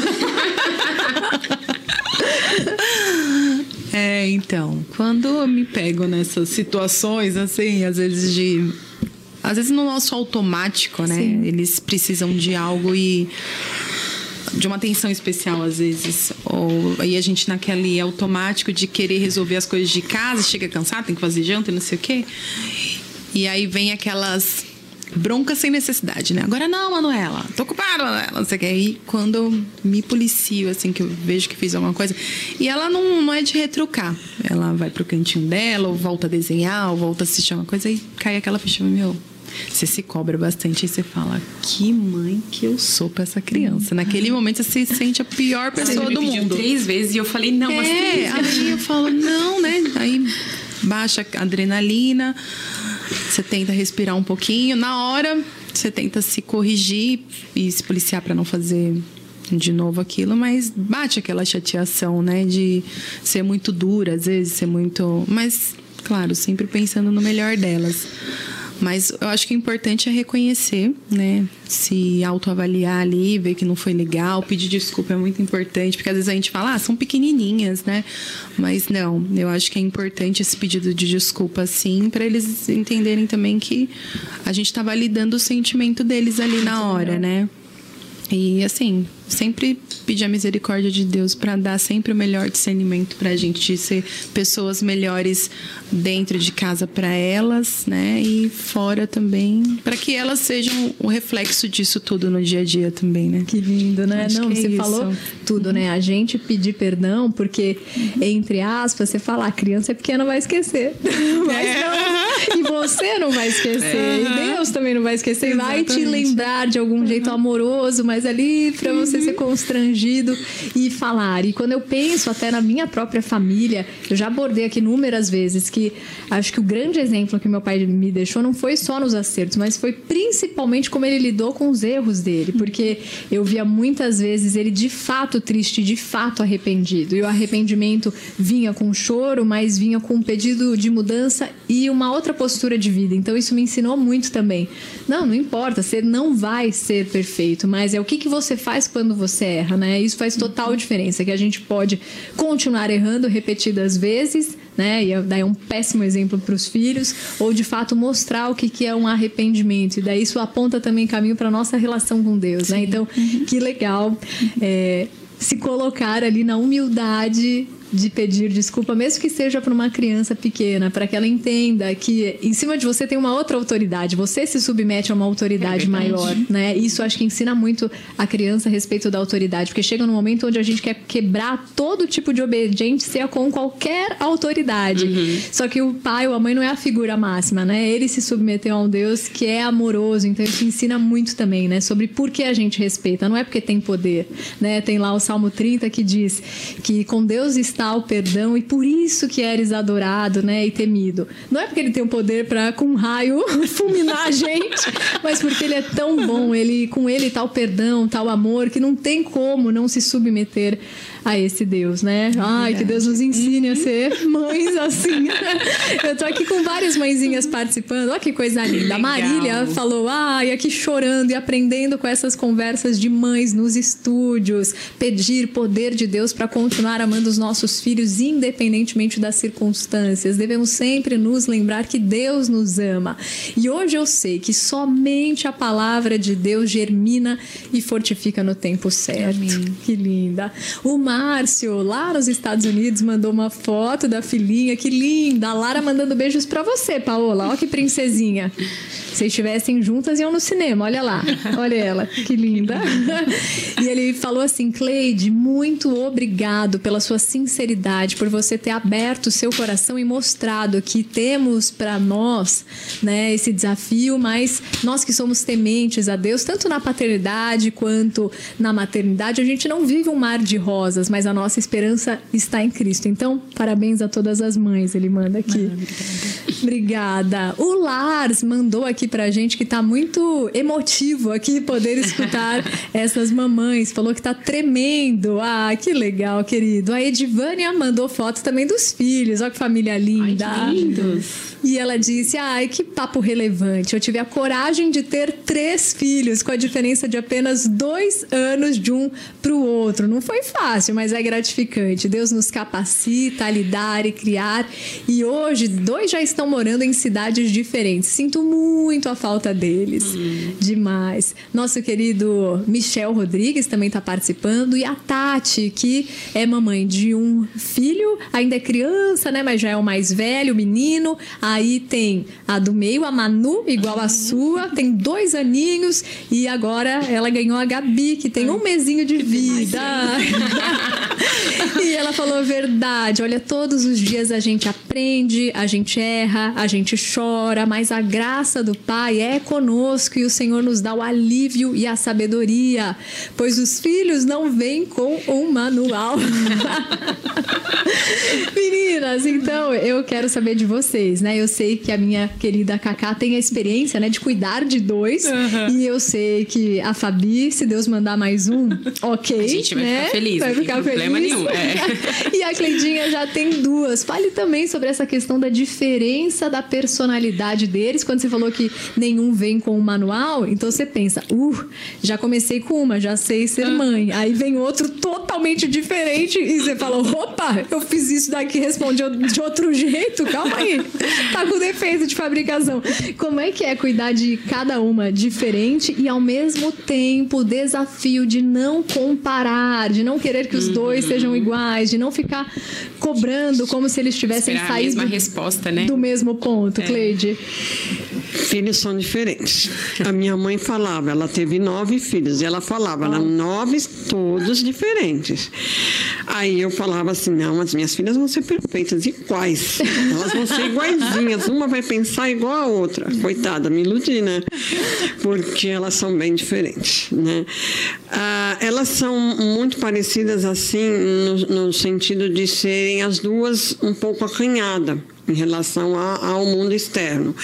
B: É, então, quando eu me pego nessas situações, assim, às vezes de às vezes no nosso automático, né? Sim. Eles precisam de algo e de uma atenção especial às vezes. Ou aí a gente naquele automático de querer resolver as coisas de casa, chega cansado, tem que fazer janta, não sei o quê. E aí vem aquelas bronca sem necessidade, né? Agora não, Manuela, tô ocupada, Manuela, não sei o que. Aí quando eu me policio, assim, que eu vejo que fiz alguma coisa. E ela não, não é de retrucar. Ela vai pro cantinho dela, ou volta a desenhar, ou volta a assistir uma coisa, e cai aquela ficha, meu. Você se cobra bastante e você fala, que mãe que eu sou pra essa criança. Naquele momento você se sente a pior pessoa
C: Você me
B: do
C: pediu
B: mundo.
C: três vezes e eu falei, não,
B: É,
C: três vezes.
B: aí eu falo, não, né? Aí baixa a adrenalina, você tenta respirar um pouquinho. Na hora, você tenta se corrigir e se policiar para não fazer de novo aquilo, mas bate aquela chateação, né? De ser muito dura, às vezes, ser muito. Mas, claro, sempre pensando no melhor delas. Mas eu acho que o importante é reconhecer, né? Se autoavaliar ali, ver que não foi legal, pedir desculpa é muito importante, porque às vezes a gente fala, ah, são pequenininhas, né? Mas não, eu acho que é importante esse pedido de desculpa, sim, para eles entenderem também que a gente tá validando o sentimento deles ali na hora, né? E assim, sempre pedir a misericórdia de Deus para dar sempre o melhor discernimento para a gente de ser pessoas melhores dentro de casa para elas, né? E fora também, para que elas sejam o reflexo disso tudo no dia a dia também, né?
A: Que lindo, né?
B: Acho
A: não,
B: é
A: você falou tudo, né? A gente pedir perdão, porque, entre aspas, você fala, a criança é pequena, vai esquecer. Mas não. E você não vai esquecer. E Deus também não vai esquecer. E vai te
B: Exatamente.
A: lembrar de algum jeito amoroso, mas ali pra você ser constrangido e falar. E quando eu penso até na minha própria família, eu já abordei aqui inúmeras vezes que acho que o grande exemplo que meu pai me deixou não foi só nos acertos, mas foi principalmente como ele lidou com os erros dele. Porque eu via muitas vezes ele de fato triste, de fato arrependido. E o arrependimento vinha com choro, mas vinha com um pedido de mudança e uma outra postura de vida. Então isso me ensinou muito também. Não, não importa, você não vai ser perfeito, mas é o que, que você faz quando você erra, né? Isso faz total diferença, que a gente pode continuar errando repetidas vezes, né? E daí é um péssimo exemplo para os filhos, ou de fato mostrar o que, que é um arrependimento. E daí isso aponta também caminho para nossa relação com Deus, né? Então, que legal é, se colocar ali na humildade de pedir desculpa, mesmo que seja para uma criança pequena, para que ela entenda que em cima de você tem uma outra autoridade, você se submete a uma autoridade
C: É
A: maior, né? Isso acho que ensina muito a criança a respeito da autoridade, porque chega num momento onde a gente quer quebrar todo tipo de obediência com qualquer autoridade.
C: Uhum.
A: Só que o pai ou a mãe não é a figura máxima, né? Ele se submeteu a um Deus que é amoroso, então isso ensina muito também, né? Sobre por que a gente respeita, não é porque tem poder, né? Tem lá o Salmo 30 que diz que com Deus está o perdão e por isso que eres adorado, né? E temido. Não é porque ele tem o poder para com um raio fulminar a gente, mas porque ele é tão bom, ele com ele tá o perdão, tá o amor que não tem como não se submeter a esse Deus, né? Ai, que Deus nos ensine a ser mães assim. Eu tô aqui com várias mãezinhas participando. Olha que coisa linda. A. Marília falou: ai, aqui chorando e aprendendo com essas conversas de mães nos estúdios. Pedir poder de Deus para continuar amando os nossos filhos, independentemente das circunstâncias. Devemos sempre nos lembrar que Deus nos ama. E hoje eu sei que somente a palavra de Deus germina e fortifica no tempo certo. Que linda. O Márcio, lá nos Estados Unidos, mandou uma foto da filhinha. Que linda. A Lara mandando beijos pra você, Paola. Olha que princesinha. Se estivessem juntas, iam no cinema. Olha lá. Olha ela. Que linda. E ele falou assim: Cleide, muito obrigado pela sua sinceridade, por você ter aberto o seu coração e mostrado que temos para nós né, esse desafio, mas nós que somos tementes a Deus, tanto na paternidade quanto na maternidade, a gente não vive um mar de rosas, mas a nossa esperança está em Cristo. Então, parabéns a todas as mães, ele manda aqui. Obrigada. O Lars mandou aqui pra gente que tá muito emotivo aqui poder escutar essas mamães. Falou que tá tremendo. Ah, que legal, querido. A Edivânia mandou fotos também dos filhos. Olha que família linda.
C: Ai, que lindos.
A: E ela disse: Ai, que papo relevante. Eu tive a coragem de ter três filhos, com a diferença de apenas dois anos de um para o outro. Não foi fácil, mas é gratificante. Deus nos capacita a lidar e criar. E hoje, dois já estão morando em cidades diferentes. Sinto muito a falta deles. Hum. Demais. Nosso querido Michel Rodrigues também está participando. E a Tati, que é mamãe de um filho, ainda é criança, né? Mas já é o mais velho, o menino. Aí tem a do meio, a Manu, igual a sua, tem dois aninhos. E agora ela ganhou a Gabi, que tem um mesinho de vida. e ela falou a verdade. Olha, todos os dias a gente aprende, a gente erra, a gente chora, mas a graça do Pai é conosco e o Senhor nos dá o alívio e a sabedoria, pois os filhos não vêm com um manual. Meninas, então eu quero saber de vocês, né? Eu sei que a minha querida Cacá tem a experiência, né, de cuidar de dois, uhum. e eu sei que a Fabi, se Deus mandar mais um, ok.
C: A gente vai
A: né?
C: ficar feliz,
A: vai ficar feliz. problema nenhum. É. e a Cleidinha já tem duas. Fale também sobre essa questão da diferença da personalidade deles. Quando você falou que nenhum vem com o um manual, então você pensa, uh, já comecei com uma, já sei ser mãe. Aí vem outro totalmente diferente e você fala, opa, eu fiz isso daqui, respondi de outro jeito, calma aí. Tá com defeito de fabricação. Como é que é cuidar de cada uma diferente e ao mesmo tempo o desafio de não comparar, de não querer que os dois uhum. sejam iguais, de não ficar cobrando como se eles tivessem
C: Esperar saído
A: resposta,
C: né?
A: do mesmo ponto, é. Cleide.
D: Filhos são diferentes. A minha mãe falava, ela teve nove filhos, e ela falava, eram nove todos diferentes. Aí eu falava assim, não, as minhas filhas vão ser perfeitas, iguais. Elas vão ser uma vai pensar igual a outra. Coitada, me iludi, né? Porque elas são bem diferentes, né? Ah, elas são muito parecidas assim no, no sentido de serem as duas um pouco acanhadas em relação a, ao mundo externo,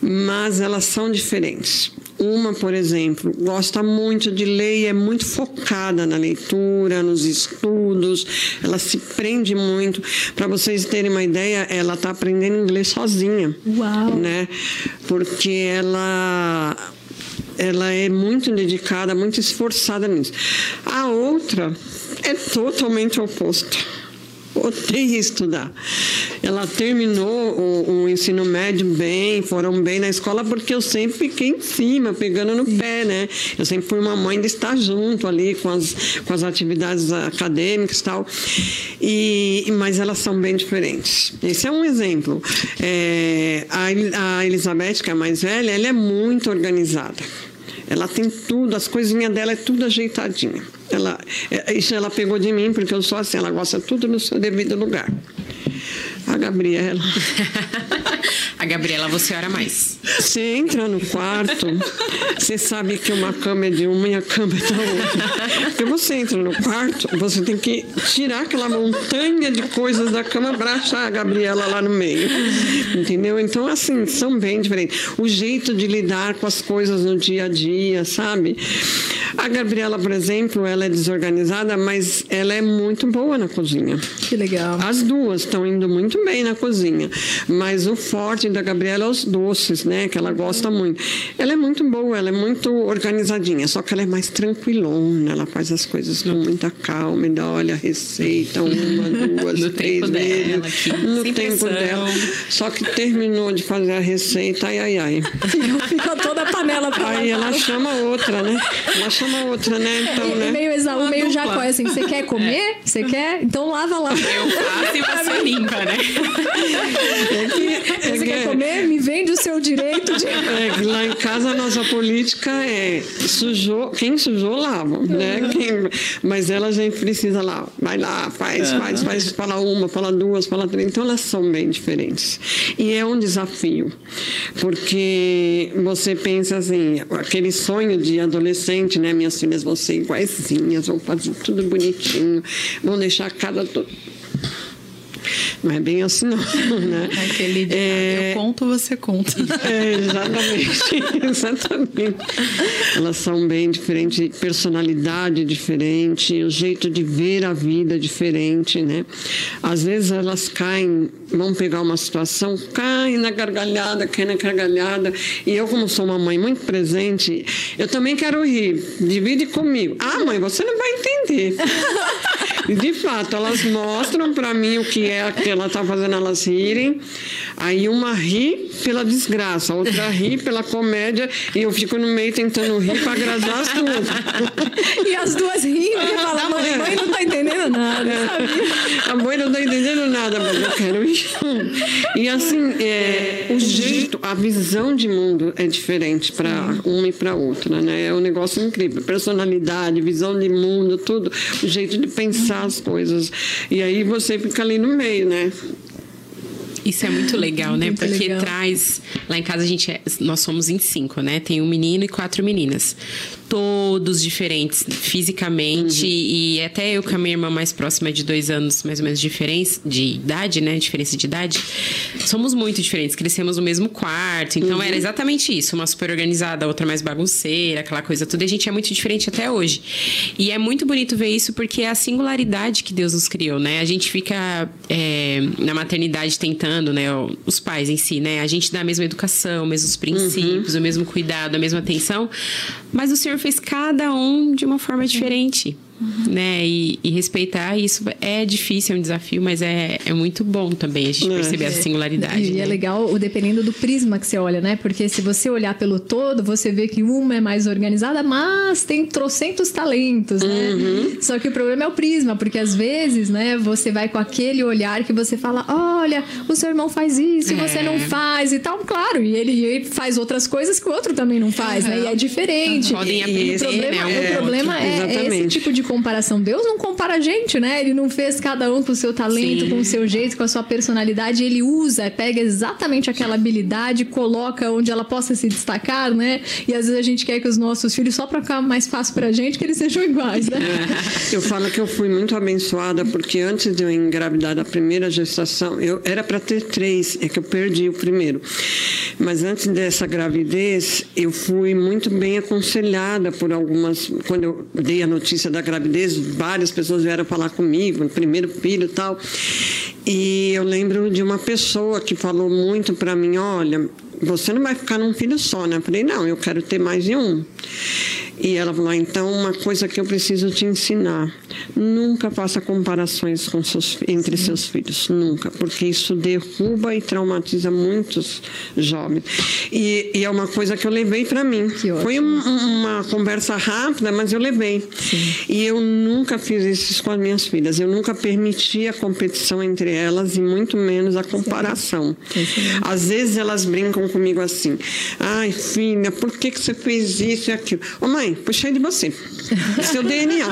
D: mas elas são diferentes. Uma, por exemplo, gosta muito de ler e é muito focada na leitura, nos estudos, ela se prende muito. Para vocês terem uma ideia, ela está aprendendo inglês sozinha.
A: Uau!
D: Né? Porque ela ela é muito dedicada, muito esforçada nisso. A outra é totalmente oposta odeia estudar. Ela terminou o, o, ensino médio bem, foram bem na escola, porque eu sempre fiquei em cima, pegando no pé, né? Eu sempre fui uma mãe de estar junto ali com as, com as atividades acadêmicas e tal. E, mas elas são bem diferentes. Esse é um exemplo. É, a, a Elizabeth, que é a mais velha, ela é muito organizada. Ela tem tudo, as coisinhas dela é tudo ajeitadinha. Ela, é, isso ela pegou de mim, porque eu sou assim, ela gosta tudo no seu devido lugar. A Gabriela.
C: a Gabriela, você ora mais.
D: Você entra no quarto, você sabe que uma cama é de uma e a cama é da outra. Porque você entra no quarto, você tem que tirar aquela montanha de coisas da cama para achar a Gabriela lá no meio. Entendeu? Então, assim, são bem diferentes. O jeito de lidar com as coisas no dia a dia, sabe? A Gabriela, por exemplo, ela é desorganizada, mas ela é muito boa na cozinha.
A: Que legal.
D: As duas estão indo muito bem na cozinha, mas o forte da Gabriela é os doces, né? Que ela gosta muito. Ela é muito boa, ela é muito organizadinha, só que ela é mais tranquilona, ela faz as coisas com muita calma, ainda olha a receita, uma, duas, no três tempo vezes. Dela, aqui, no tempo pressão. dela. Só que terminou de fazer a receita, ai, ai, ai.
A: Ficou toda a panela pra
D: Aí ela chama outra, né? Ela chama outra, né? Então,
A: e,
D: né?
A: Meio exaú, meio jacó, assim, você quer comer? É. Você é. quer? Então lava lá.
C: Eu faço e você limpa, né?
A: É que, você quer comer? Me vende o seu direito de...
D: É, lá em casa a nossa política é sujou, quem sujou lava, né? Quem, mas ela a gente precisa lá, vai lá, faz, faz, faz, fala uma, fala duas, fala três. Então elas são bem diferentes. E é um desafio, porque você pensa assim, aquele sonho de adolescente, né? Minhas filhas vão ser iguaizinhas, vão fazer tudo bonitinho, vão deixar cada. Não é bem assim, não. Né?
B: Aquele de é... eu conto, você conta.
D: É, exatamente. exatamente. Elas são bem diferentes, personalidade diferente, o jeito de ver a vida diferente, né? Às vezes elas caem, vão pegar uma situação, caem na gargalhada, caem na gargalhada. E eu, como sou uma mãe muito presente, eu também quero rir. Divide comigo. Ah, mãe, você não vai entender. De fato, elas mostram para mim o que é que ela tá fazendo elas rirem. Aí uma ri pela desgraça, a outra ri pela comédia e eu fico no meio tentando rir para agradar as duas.
A: E as duas rindo e falam, mãe, mãe não tá entendendo nada?
D: A mãe não tá entendendo nada, mas eu quero ir. E assim, é, o jeito, a visão de mundo é diferente para uma e para outra, né? É um negócio incrível. Personalidade, visão de mundo, tudo, o jeito de pensar as coisas. E aí você fica ali no meio, né?
C: Isso é muito legal, né?
A: Muito
C: Porque
A: legal.
C: traz. Lá em casa a gente é, nós somos em cinco, né? Tem um menino e quatro meninas. Todos diferentes fisicamente. E até eu com a minha irmã mais próxima de dois anos, mais ou menos, de diferença de idade, né? Diferença de idade. Somos muito diferentes. Crescemos no mesmo quarto. Então era exatamente isso. Uma super organizada, a outra mais bagunceira, aquela coisa toda. E a gente é muito diferente até hoje. E é muito bonito ver isso porque é a singularidade que Deus nos criou, né? A gente fica é, na maternidade tentando, né? Os pais em si, né? A gente dá a mesma educação, mesmos princípios, o mesmo cuidado, a mesma atenção. Mas o Senhor fez cada um de uma forma diferente. Né? E, e respeitar isso é difícil, é um desafio, mas é, é muito bom também a gente
D: É.
C: perceber essa singularidade.
A: E é
C: né?
A: legal o dependendo do prisma que você olha, né? Porque se você olhar pelo todo, você vê que uma é mais organizada, mas tem trocentos talentos, né? Só que o problema é o prisma, porque às vezes, né, você vai com aquele olhar que você fala: olha, o seu irmão faz isso e você
C: É.
A: não faz e tal. Claro, e ele, ele faz outras coisas que o outro também não faz, né? E é diferente.
C: Podem aprender,
A: o problema,
C: né,
A: o
C: o
A: problema é, é esse
D: Exatamente.
A: tipo de comparação. Deus não compara a gente, né? Ele não fez cada um com o seu talento,
C: Sim.
A: com o seu jeito, com a sua personalidade. Ele usa, pega exatamente aquela habilidade, coloca onde ela possa se destacar, né? E às vezes a gente quer que os nossos filhos, só para ficar mais fácil pra gente, que eles sejam iguais, né?
D: Eu falo que eu fui muito abençoada porque antes de eu engravidar da primeira gestação, eu era para ter três, é que eu perdi o primeiro. Mas antes dessa gravidez, eu fui muito bem aconselhada por algumas. Quando eu dei a notícia da gravidez, várias pessoas vieram falar comigo, primeiro filho e tal. E eu lembro de uma pessoa que falou muito para mim: olha, você não vai ficar num filho só, né? Eu falei: não, eu quero ter mais de um. E ela falou: então, uma coisa que eu preciso te ensinar: nunca faça comparações com seus, entre seus filhos, nunca, porque isso derruba e traumatiza muitos jovens. E, e é uma coisa que eu levei para mim. Foi um- uma conversa rápida, mas eu levei. E eu nunca fiz isso com as minhas filhas. Eu nunca permiti a competição entre elas e muito menos a comparação. Às vezes elas brincam comigo assim: ai, filha, por que, que você fez isso e aquilo? Ô, mãe, puxei de você. Seu DNA.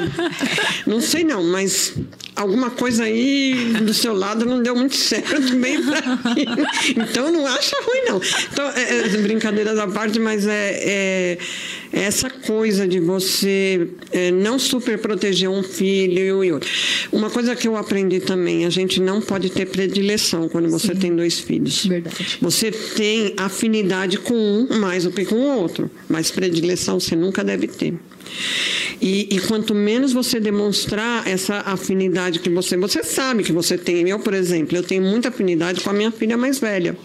D: Não sei não, mas alguma coisa aí do seu lado não deu muito certo bem pra mim. Então não acha ruim, não. Então, é, é, brincadeiras à parte, mas é, é- é essa coisa de você é, não super proteger um filho e outro. Uma coisa que eu aprendi também, a gente não pode ter predileção quando você tem dois filhos.
A: Verdade.
D: Você tem afinidade com um mais do que com o outro, mas predileção você nunca deve ter. E, e quanto menos você demonstrar essa afinidade que você. Você sabe que você tem. Eu, por exemplo, eu tenho muita afinidade com a minha filha mais velha.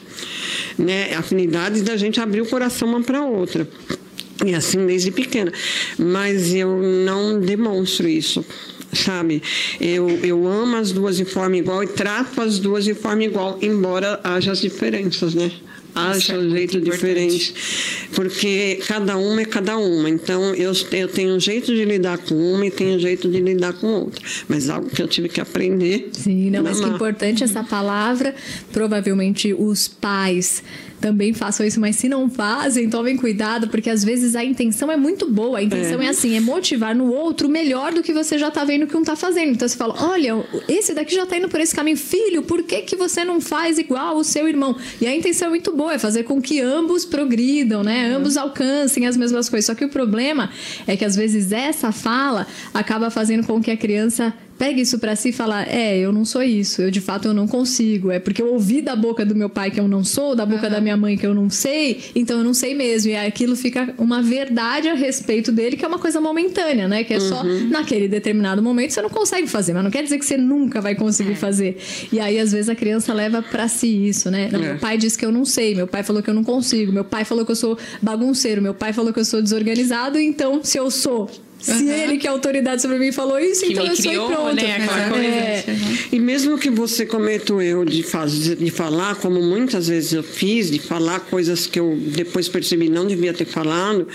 D: Né? Afinidade da gente abrir o coração uma para outra. E assim desde pequena. Mas eu não demonstro isso. Sabe? Eu, eu amo as duas de forma igual e trato as duas de forma igual, embora haja as diferenças, né? Haja
C: é
D: um jeito diferente. Porque cada uma é cada uma. Então, eu, eu tenho um jeito de lidar com uma e tenho um jeito de lidar com outra. Mas algo que eu tive que aprender.
A: Sim, não, mas que importante essa palavra. Provavelmente os pais também façam isso, mas se não fazem, tomem cuidado, porque às vezes a intenção é muito boa. A intenção é, assim, é motivar no outro melhor do que você já tá vendo que um tá fazendo. Então você fala: olha, esse daqui já tá indo por esse caminho. Filho, por que, que você não faz igual o seu irmão? E a intenção é muito boa, é fazer com que ambos progridam, né? Ambos alcancem as mesmas coisas. Só que o problema é que às vezes essa fala acaba fazendo com que a criança pegue isso pra si e fala: "É, eu não sou isso, eu de fato eu não consigo. É porque eu ouvi da boca do meu pai que eu não sou, da boca da minha mãe que eu não sei, então eu não sei mesmo". E aquilo fica uma verdade a respeito dele que é uma coisa momentânea, né? Que é só naquele determinado momento você não consegue fazer, mas não quer dizer que você nunca vai conseguir fazer. E aí às vezes a criança leva pra si isso, né? Não,
D: É.
A: Meu pai disse que eu não sei, meu pai falou que eu não consigo, meu pai falou que eu sou bagunceiro, meu pai falou que eu sou desorganizado, então se eu sou Se ele, que é autoridade sobre mim, falou isso,
C: Que
A: então eu sou
C: criou,
A: e pronto.
C: né, coisa.
A: É,
D: E mesmo que você cometa o erro de, fazer, de falar, como muitas vezes eu fiz, de falar coisas que eu depois percebi não devia ter falado,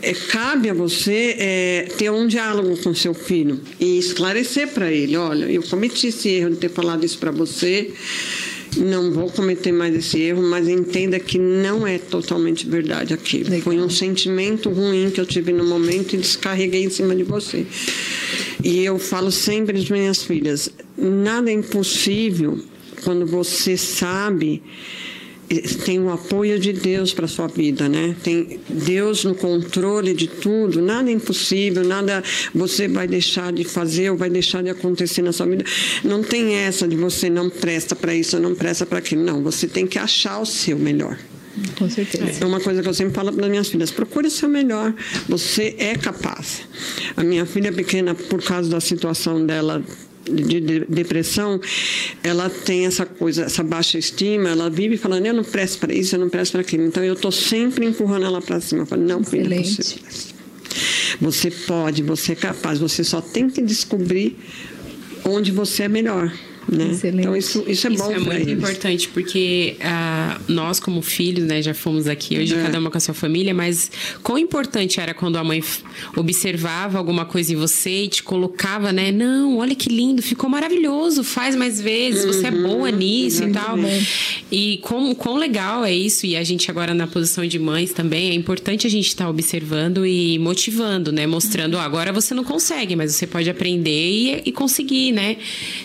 D: é, cabe a você é, ter um diálogo com seu filho e esclarecer para ele: olha, eu cometi esse erro de ter falado isso para você. Não vou cometer mais esse erro, mas entenda que não é totalmente verdade aquilo.
A: Legal.
D: Foi um sentimento ruim que eu tive no momento e descarreguei em cima de você. E eu falo sempre às minhas filhas: nada é impossível quando você sabe tem o apoio de Deus para sua vida, né? Tem Deus no controle de tudo, nada é impossível, nada você vai deixar de fazer ou vai deixar de acontecer na sua vida. Não tem essa de você não presta para isso, não presta para aquilo. Não, você tem que achar o seu melhor.
A: com certeza.
D: É uma coisa que eu sempre falo para as minhas filhas: procure o seu melhor. Você é capaz. A minha filha pequena, por causa da situação dela de de- depressão, ela tem essa coisa, essa baixa estima, ela vive falando, eu não presto para isso, eu não presto para aquilo. Então eu estou sempre empurrando ela para cima. Eu falo, não, filha, você
A: Excelente.
D: presta. Você pode, você é capaz, você só tem que descobrir onde você é melhor. Né?
A: Excelente.
D: Então isso, isso é
C: Isso
D: bom
C: é muito
D: eles.
C: importante, porque ah, nós, como filhos, né, já fomos aqui hoje,
D: É.
C: cada uma com a sua família, mas quão importante era quando a mãe observava alguma coisa em você e te colocava, né? Não, olha que lindo, ficou maravilhoso, faz mais vezes, você é boa nisso e tal. E como, quão legal é isso, e a gente agora na posição de mães também, é importante a gente estar observando e motivando, né? Mostrando, agora você não consegue, mas você pode aprender e, e conseguir, né?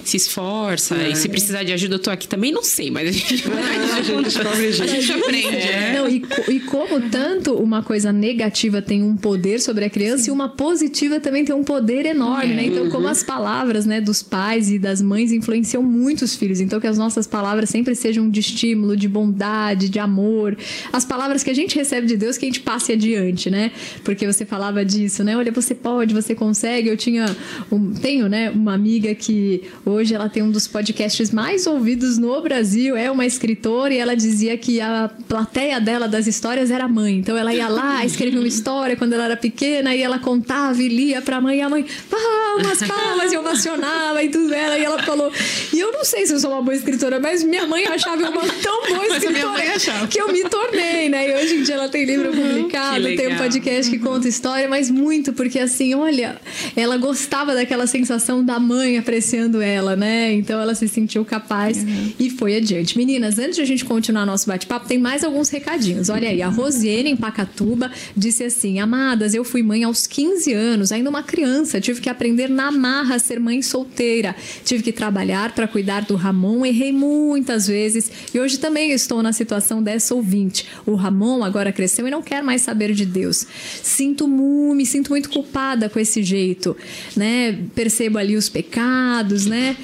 C: Se esforça, e se precisar de ajuda, eu tô aqui também, não sei, mas a gente vai.
D: A gente
B: A gente aprende, né?
A: Não, e, e como tanto uma coisa negativa tem um poder sobre a criança e uma positiva também tem um poder enorme, né? Então, como as palavras, né, dos pais e das mães influenciam muito os filhos. Então, que as nossas palavras sempre sejam de estímulo, de bondade, de amor. As palavras que a gente recebe de Deus que a gente passe adiante, né? Porque você falava disso, né? Olha, você pode, você consegue. Eu tinha, um- tenho, né, uma amiga que hoje ela tem um dos podcasts mais ouvidos no Brasil, é uma escritora e ela dizia que a plateia dela das histórias era a mãe. Então ela ia lá, escrevia uma história quando ela era pequena e ela contava e lia pra mãe e a mãe, palmas, palmas, e ovacionava e tudo ela. E ela falou, e eu não sei se eu sou uma boa escritora, mas minha mãe achava eu uma tão boa escritora que eu me tornei, né? E hoje em dia ela tem livro publicado,
C: Que
A: tem um podcast que conta história, mas muito, porque assim, olha, ela gostava daquela sensação da mãe apreciando ela, né? Então ela se sentiu capaz e foi adiante. Meninas, antes de a gente continuar nosso bate-papo, tem mais alguns recadinhos. Olha aí, a Rosiane, em Pacatuba, disse assim: Amadas, eu fui mãe aos 15 anos, ainda uma criança, tive que aprender na marra a ser mãe solteira. Tive que trabalhar para cuidar do Ramon, errei muitas vezes e hoje também estou na situação dessa ouvinte. O Ramon agora cresceu e não quer mais saber de Deus. Sinto muito, me sinto muito culpada com esse jeito, né? Percebo ali os pecados, né?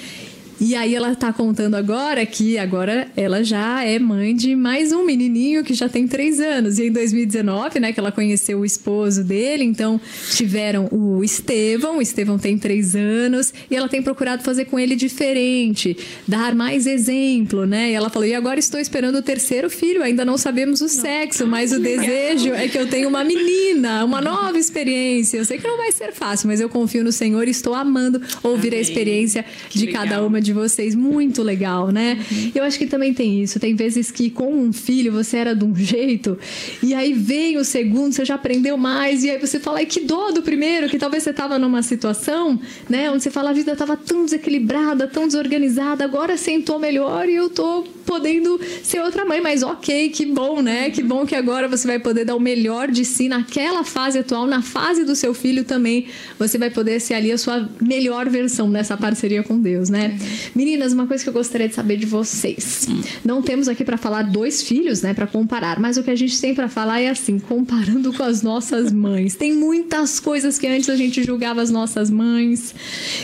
A: E aí ela tá contando agora que agora ela já é mãe de mais um menininho que já tem três anos. E em 2019, né, que ela conheceu o esposo dele, então tiveram o Estevão, o Estevão tem três anos, e ela tem procurado fazer com ele diferente, dar mais exemplo, né? E ela falou, e agora estou esperando o terceiro filho, ainda não sabemos o sexo, mas o desejo é que eu tenha uma menina, uma nova experiência. Eu sei que não vai ser fácil, mas eu confio no Senhor e estou amando ouvir a
C: Amém.
A: experiência
C: Que
A: de
C: legal.
A: cada uma de vocês. Muito legal, né? Eu acho que também tem isso. Tem vezes que com um filho você era de um jeito e aí vem o segundo, você já aprendeu mais e aí você fala, ai que dó do primeiro, que talvez você estava numa situação, né, onde você fala a vida estava tão desequilibrada, tão desorganizada, agora sentou melhor e eu tô podendo ser outra mãe, mas ok, que bom, né? Que bom que agora você vai poder dar o melhor de si naquela fase atual, na fase do seu filho também, você vai poder ser ali a sua melhor versão nessa parceria com Deus, né? Meninas, uma coisa que eu gostaria de saber de vocês. Não temos aqui para falar dois filhos, né, para comparar, mas o que a gente tem para falar é assim, comparando com as nossas mães. Tem muitas coisas que antes a gente julgava as nossas mães.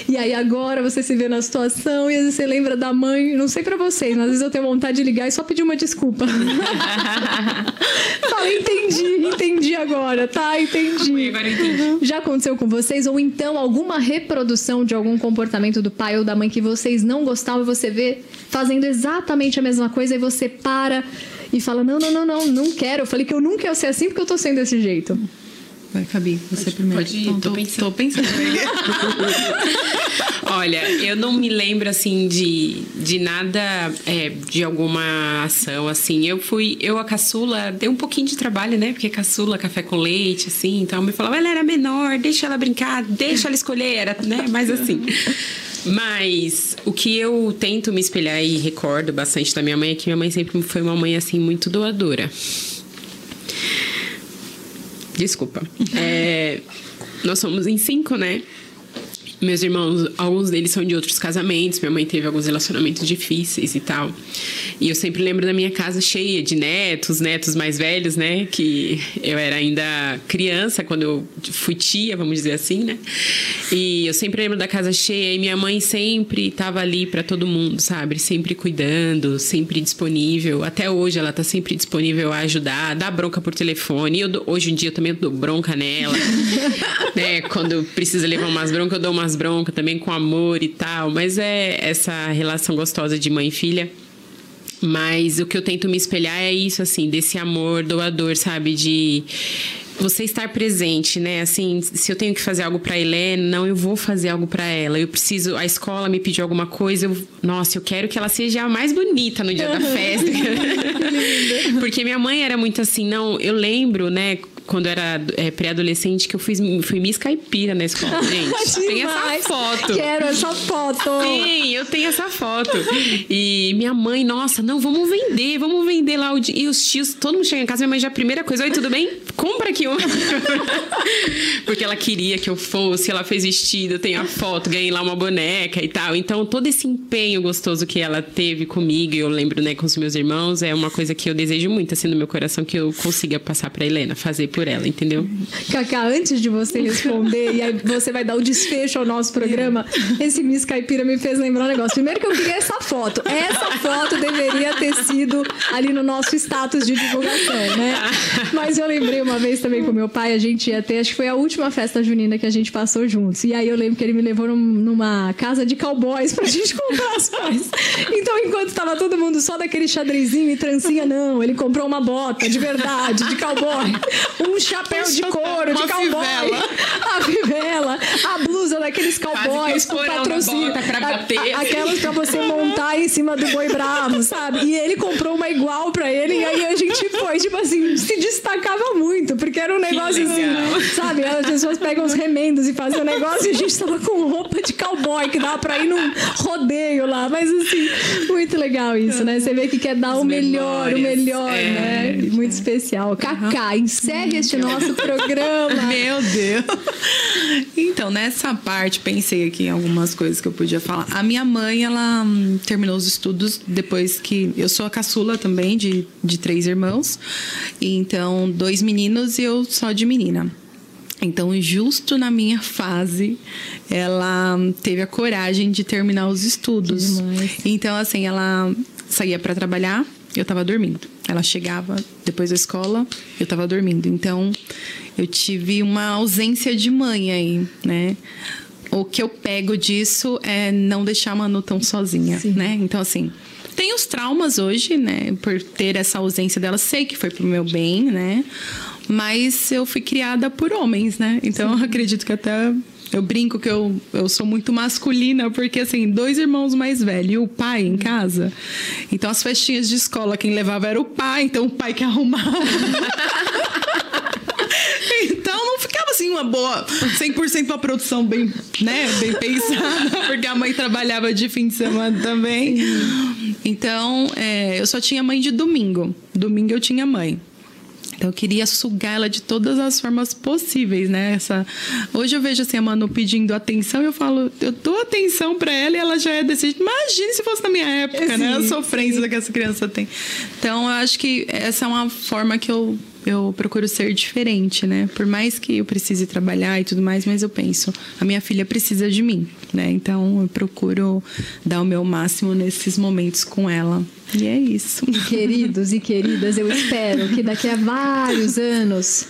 A: E aí agora você se vê na situação e às vezes você lembra da mãe, não sei para vocês, mas às vezes eu tenho vontade de ligar e só pedir uma desculpa. Fala, entendi, entendi agora, tá? Entendi.
C: Agora entendi.
A: Já aconteceu com vocês? Ou então alguma reprodução de algum comportamento do pai ou da mãe que vocês não gostavam e você vê fazendo exatamente a mesma coisa e você para e fala: Não, não, não, não, não quero. Eu falei que eu nunca ia ser assim porque eu tô sendo desse jeito.
B: Vai, Fabi, você primeiro.
C: Pode ir,
B: Então,
C: tô
B: tô,
C: pensando.
B: tô pensando.
C: Olha, eu não me lembro assim de, de nada, é, de alguma ação assim. Eu fui, eu a caçula, dei um pouquinho de trabalho, né? Porque caçula, café com leite, assim. Então me falava, ela era menor, deixa ela brincar, deixa ela escolher, era, né? Mais assim. Mas o que eu tento me espelhar e recordo bastante da minha mãe é que minha mãe sempre foi uma mãe assim muito doadora. Desculpa. É, nós somos em cinco, né? Meus irmãos, alguns deles são de outros casamentos. Minha mãe teve alguns relacionamentos difíceis e tal. E eu sempre lembro da minha casa cheia de netos, netos mais velhos, né? Que eu era ainda criança quando eu fui tia, vamos dizer assim, né? E eu sempre lembro da casa cheia e minha mãe sempre estava ali para todo mundo, sabe? Sempre cuidando, sempre disponível. Até hoje ela tá sempre disponível a ajudar, dá bronca por telefone. Eu hoje em dia eu também dou bronca nela. né? Quando precisa levar umas broncas, eu dou umas broncas também com amor e tal. Mas é essa relação gostosa de mãe e filha. Mas o que eu tento me espelhar é isso, assim, desse amor doador, sabe? De você estar presente, né? Assim, se eu tenho que fazer algo para Helena, não, eu vou fazer algo para ela. Eu preciso, a escola me pediu alguma coisa, eu, nossa, eu quero que ela seja a mais bonita no dia da festa. Porque minha mãe era muito assim, não, eu lembro, né? Quando eu era é, pré-adolescente, que eu fui, fui Miss Caipira na escola, gente. Tem essa foto.
A: Quero essa foto.
C: Sim, eu tenho essa foto. E minha mãe, nossa, não, vamos vender, vamos vender lá. O e os tios, todo mundo chega em casa, minha mãe já, primeira coisa, oi, tudo bem? Compra aqui um. Porque ela queria que eu fosse, ela fez vestido, eu tenho a foto, ganhei lá uma boneca e tal. Então, todo esse empenho gostoso que ela teve comigo, eu lembro, né, com os meus irmãos, é uma coisa que eu desejo muito, assim, no meu coração, que eu consiga passar pra Helena, fazer por ela, entendeu?
A: Cacá, antes de você responder, e aí você vai dar o desfecho ao nosso programa, esse Miss Caipira me fez lembrar um negócio. Primeiro que eu queria essa foto. Essa foto deveria ter sido ali no nosso status de divulgação, né? Mas eu lembrei uma vez também com meu pai, a gente ia ter, acho que foi a última festa junina que a gente passou juntos. E aí eu lembro que ele me levou num- numa casa de cowboys pra gente comprar as coisas. Então, enquanto tava todo mundo só daquele xadrezinho e trancinha, não, ele comprou uma bota de verdade, de cowboy, um chapéu de couro, de
B: Uma
A: cowboy,
B: fivela.
A: a fivela, a blusa daqueles
C: que o
A: cowboys com patrocínio,
C: pra bater,
A: a- aquelas pra você montar em cima do boi bravo, sabe? E ele comprou uma igual pra ele e aí a gente foi, tipo assim, se destacava muito, porque era um negócio assim, sabe? As pessoas pegam os remendos e fazem o negócio e a gente tava com roupa de cowboy que dava pra ir num rodeio lá, mas assim, muito legal isso, né? Você vê que quer dar
C: As
A: o melhor, o melhor,
C: É.
A: né? Muito especial. Cacá, encerre este nosso programa.
B: Meu Deus. Então, nessa parte, pensei aqui em algumas coisas que eu podia falar. A minha mãe, ela hum, terminou os estudos depois que. Eu sou a caçula também, de, de três irmãos. Então, dois meninos e eu só de menina. Então, justo na minha fase, ela teve a coragem de terminar os estudos. Então, assim, ela saía para trabalhar, eu tava dormindo. Ela chegava depois da escola, eu tava dormindo. Então, eu tive uma ausência de mãe aí, né? O que eu pego disso é não deixar a Manu tão sozinha, né? Então, assim, tem os traumas hoje, né? Por ter essa ausência dela. Sei que foi pro meu bem, né? Mas eu fui criada por homens, né? Então, eu acredito que até eu brinco que eu, eu sou muito masculina, porque assim, dois irmãos mais velhos e o pai em casa. Então as festinhas de escola, quem levava era o pai, então o pai que arrumava. Assim uma boa 100% uma produção bem, né, bem pensada, porque a mãe trabalhava de fim de semana também. Então, é, eu só tinha mãe de domingo. Domingo eu tinha mãe. Então eu queria sugar ela de todas as formas possíveis, né? Essa... Hoje eu vejo assim a Manu pedindo atenção eu falo, eu dou atenção pra ela e ela já é desse jeito. Imagine se fosse na minha época, né? A
A: Sim,
B: sofrência que essa criança tem. Então eu acho que essa é uma forma que eu, eu procuro ser diferente, né? Por mais que eu precise trabalhar e tudo mais, mas eu penso, a minha filha precisa de mim, né? Então eu procuro dar o meu máximo nesses momentos com ela. E é isso.
A: Queridos e queridas, eu espero que daqui a vários anos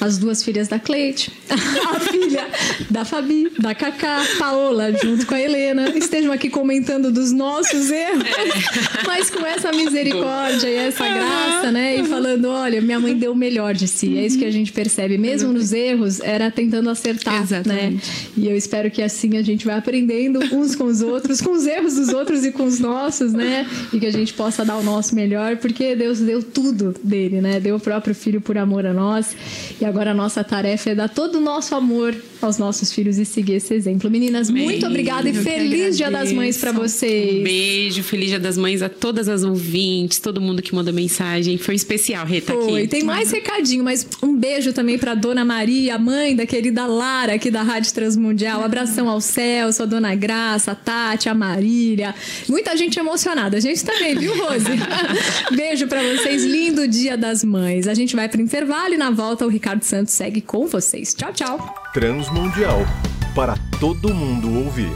A: as duas filhas da Cleide a filha da Fabi, da Cacá, Paola, junto com a Helena, estejam aqui comentando dos nossos erros, é. mas com essa misericórdia e essa graça, né? E falando: olha, minha mãe deu o melhor de si. É isso que a gente percebe. Mesmo nos erros, era tentando acertar, né? Exatamente. né? E eu espero que assim a gente vai aprendendo uns com os outros, com os erros dos outros e com os nossos, né? E que a gente possa dar o nosso melhor, porque Deus deu tudo dele, né? Deu o próprio filho por amor a nós. E agora a nossa tarefa é dar todo o nosso amor aos nossos filhos e seguir esse exemplo. Meninas, Bem, muito obrigada e feliz Dia das Mães para vocês.
C: Um beijo, feliz Dia das Mães a todas as ouvintes, todo mundo que mandou mensagem. Foi especial, Rita, Foi.
A: aqui. Tem mais recadinho, mas um beijo também para Dona Maria, mãe da querida Lara aqui da Rádio Transmundial. Abração ao Celso, a Dona Graça, a Tati, a Marília. Muita gente emocionada. A gente também, viu, Rose? beijo para vocês. Lindo Dia das Mães. A gente vai para intervalo e na volta o Ricardo Santos segue com vocês. Tchau, tchau.
E: Transmundial para todo mundo ouvir.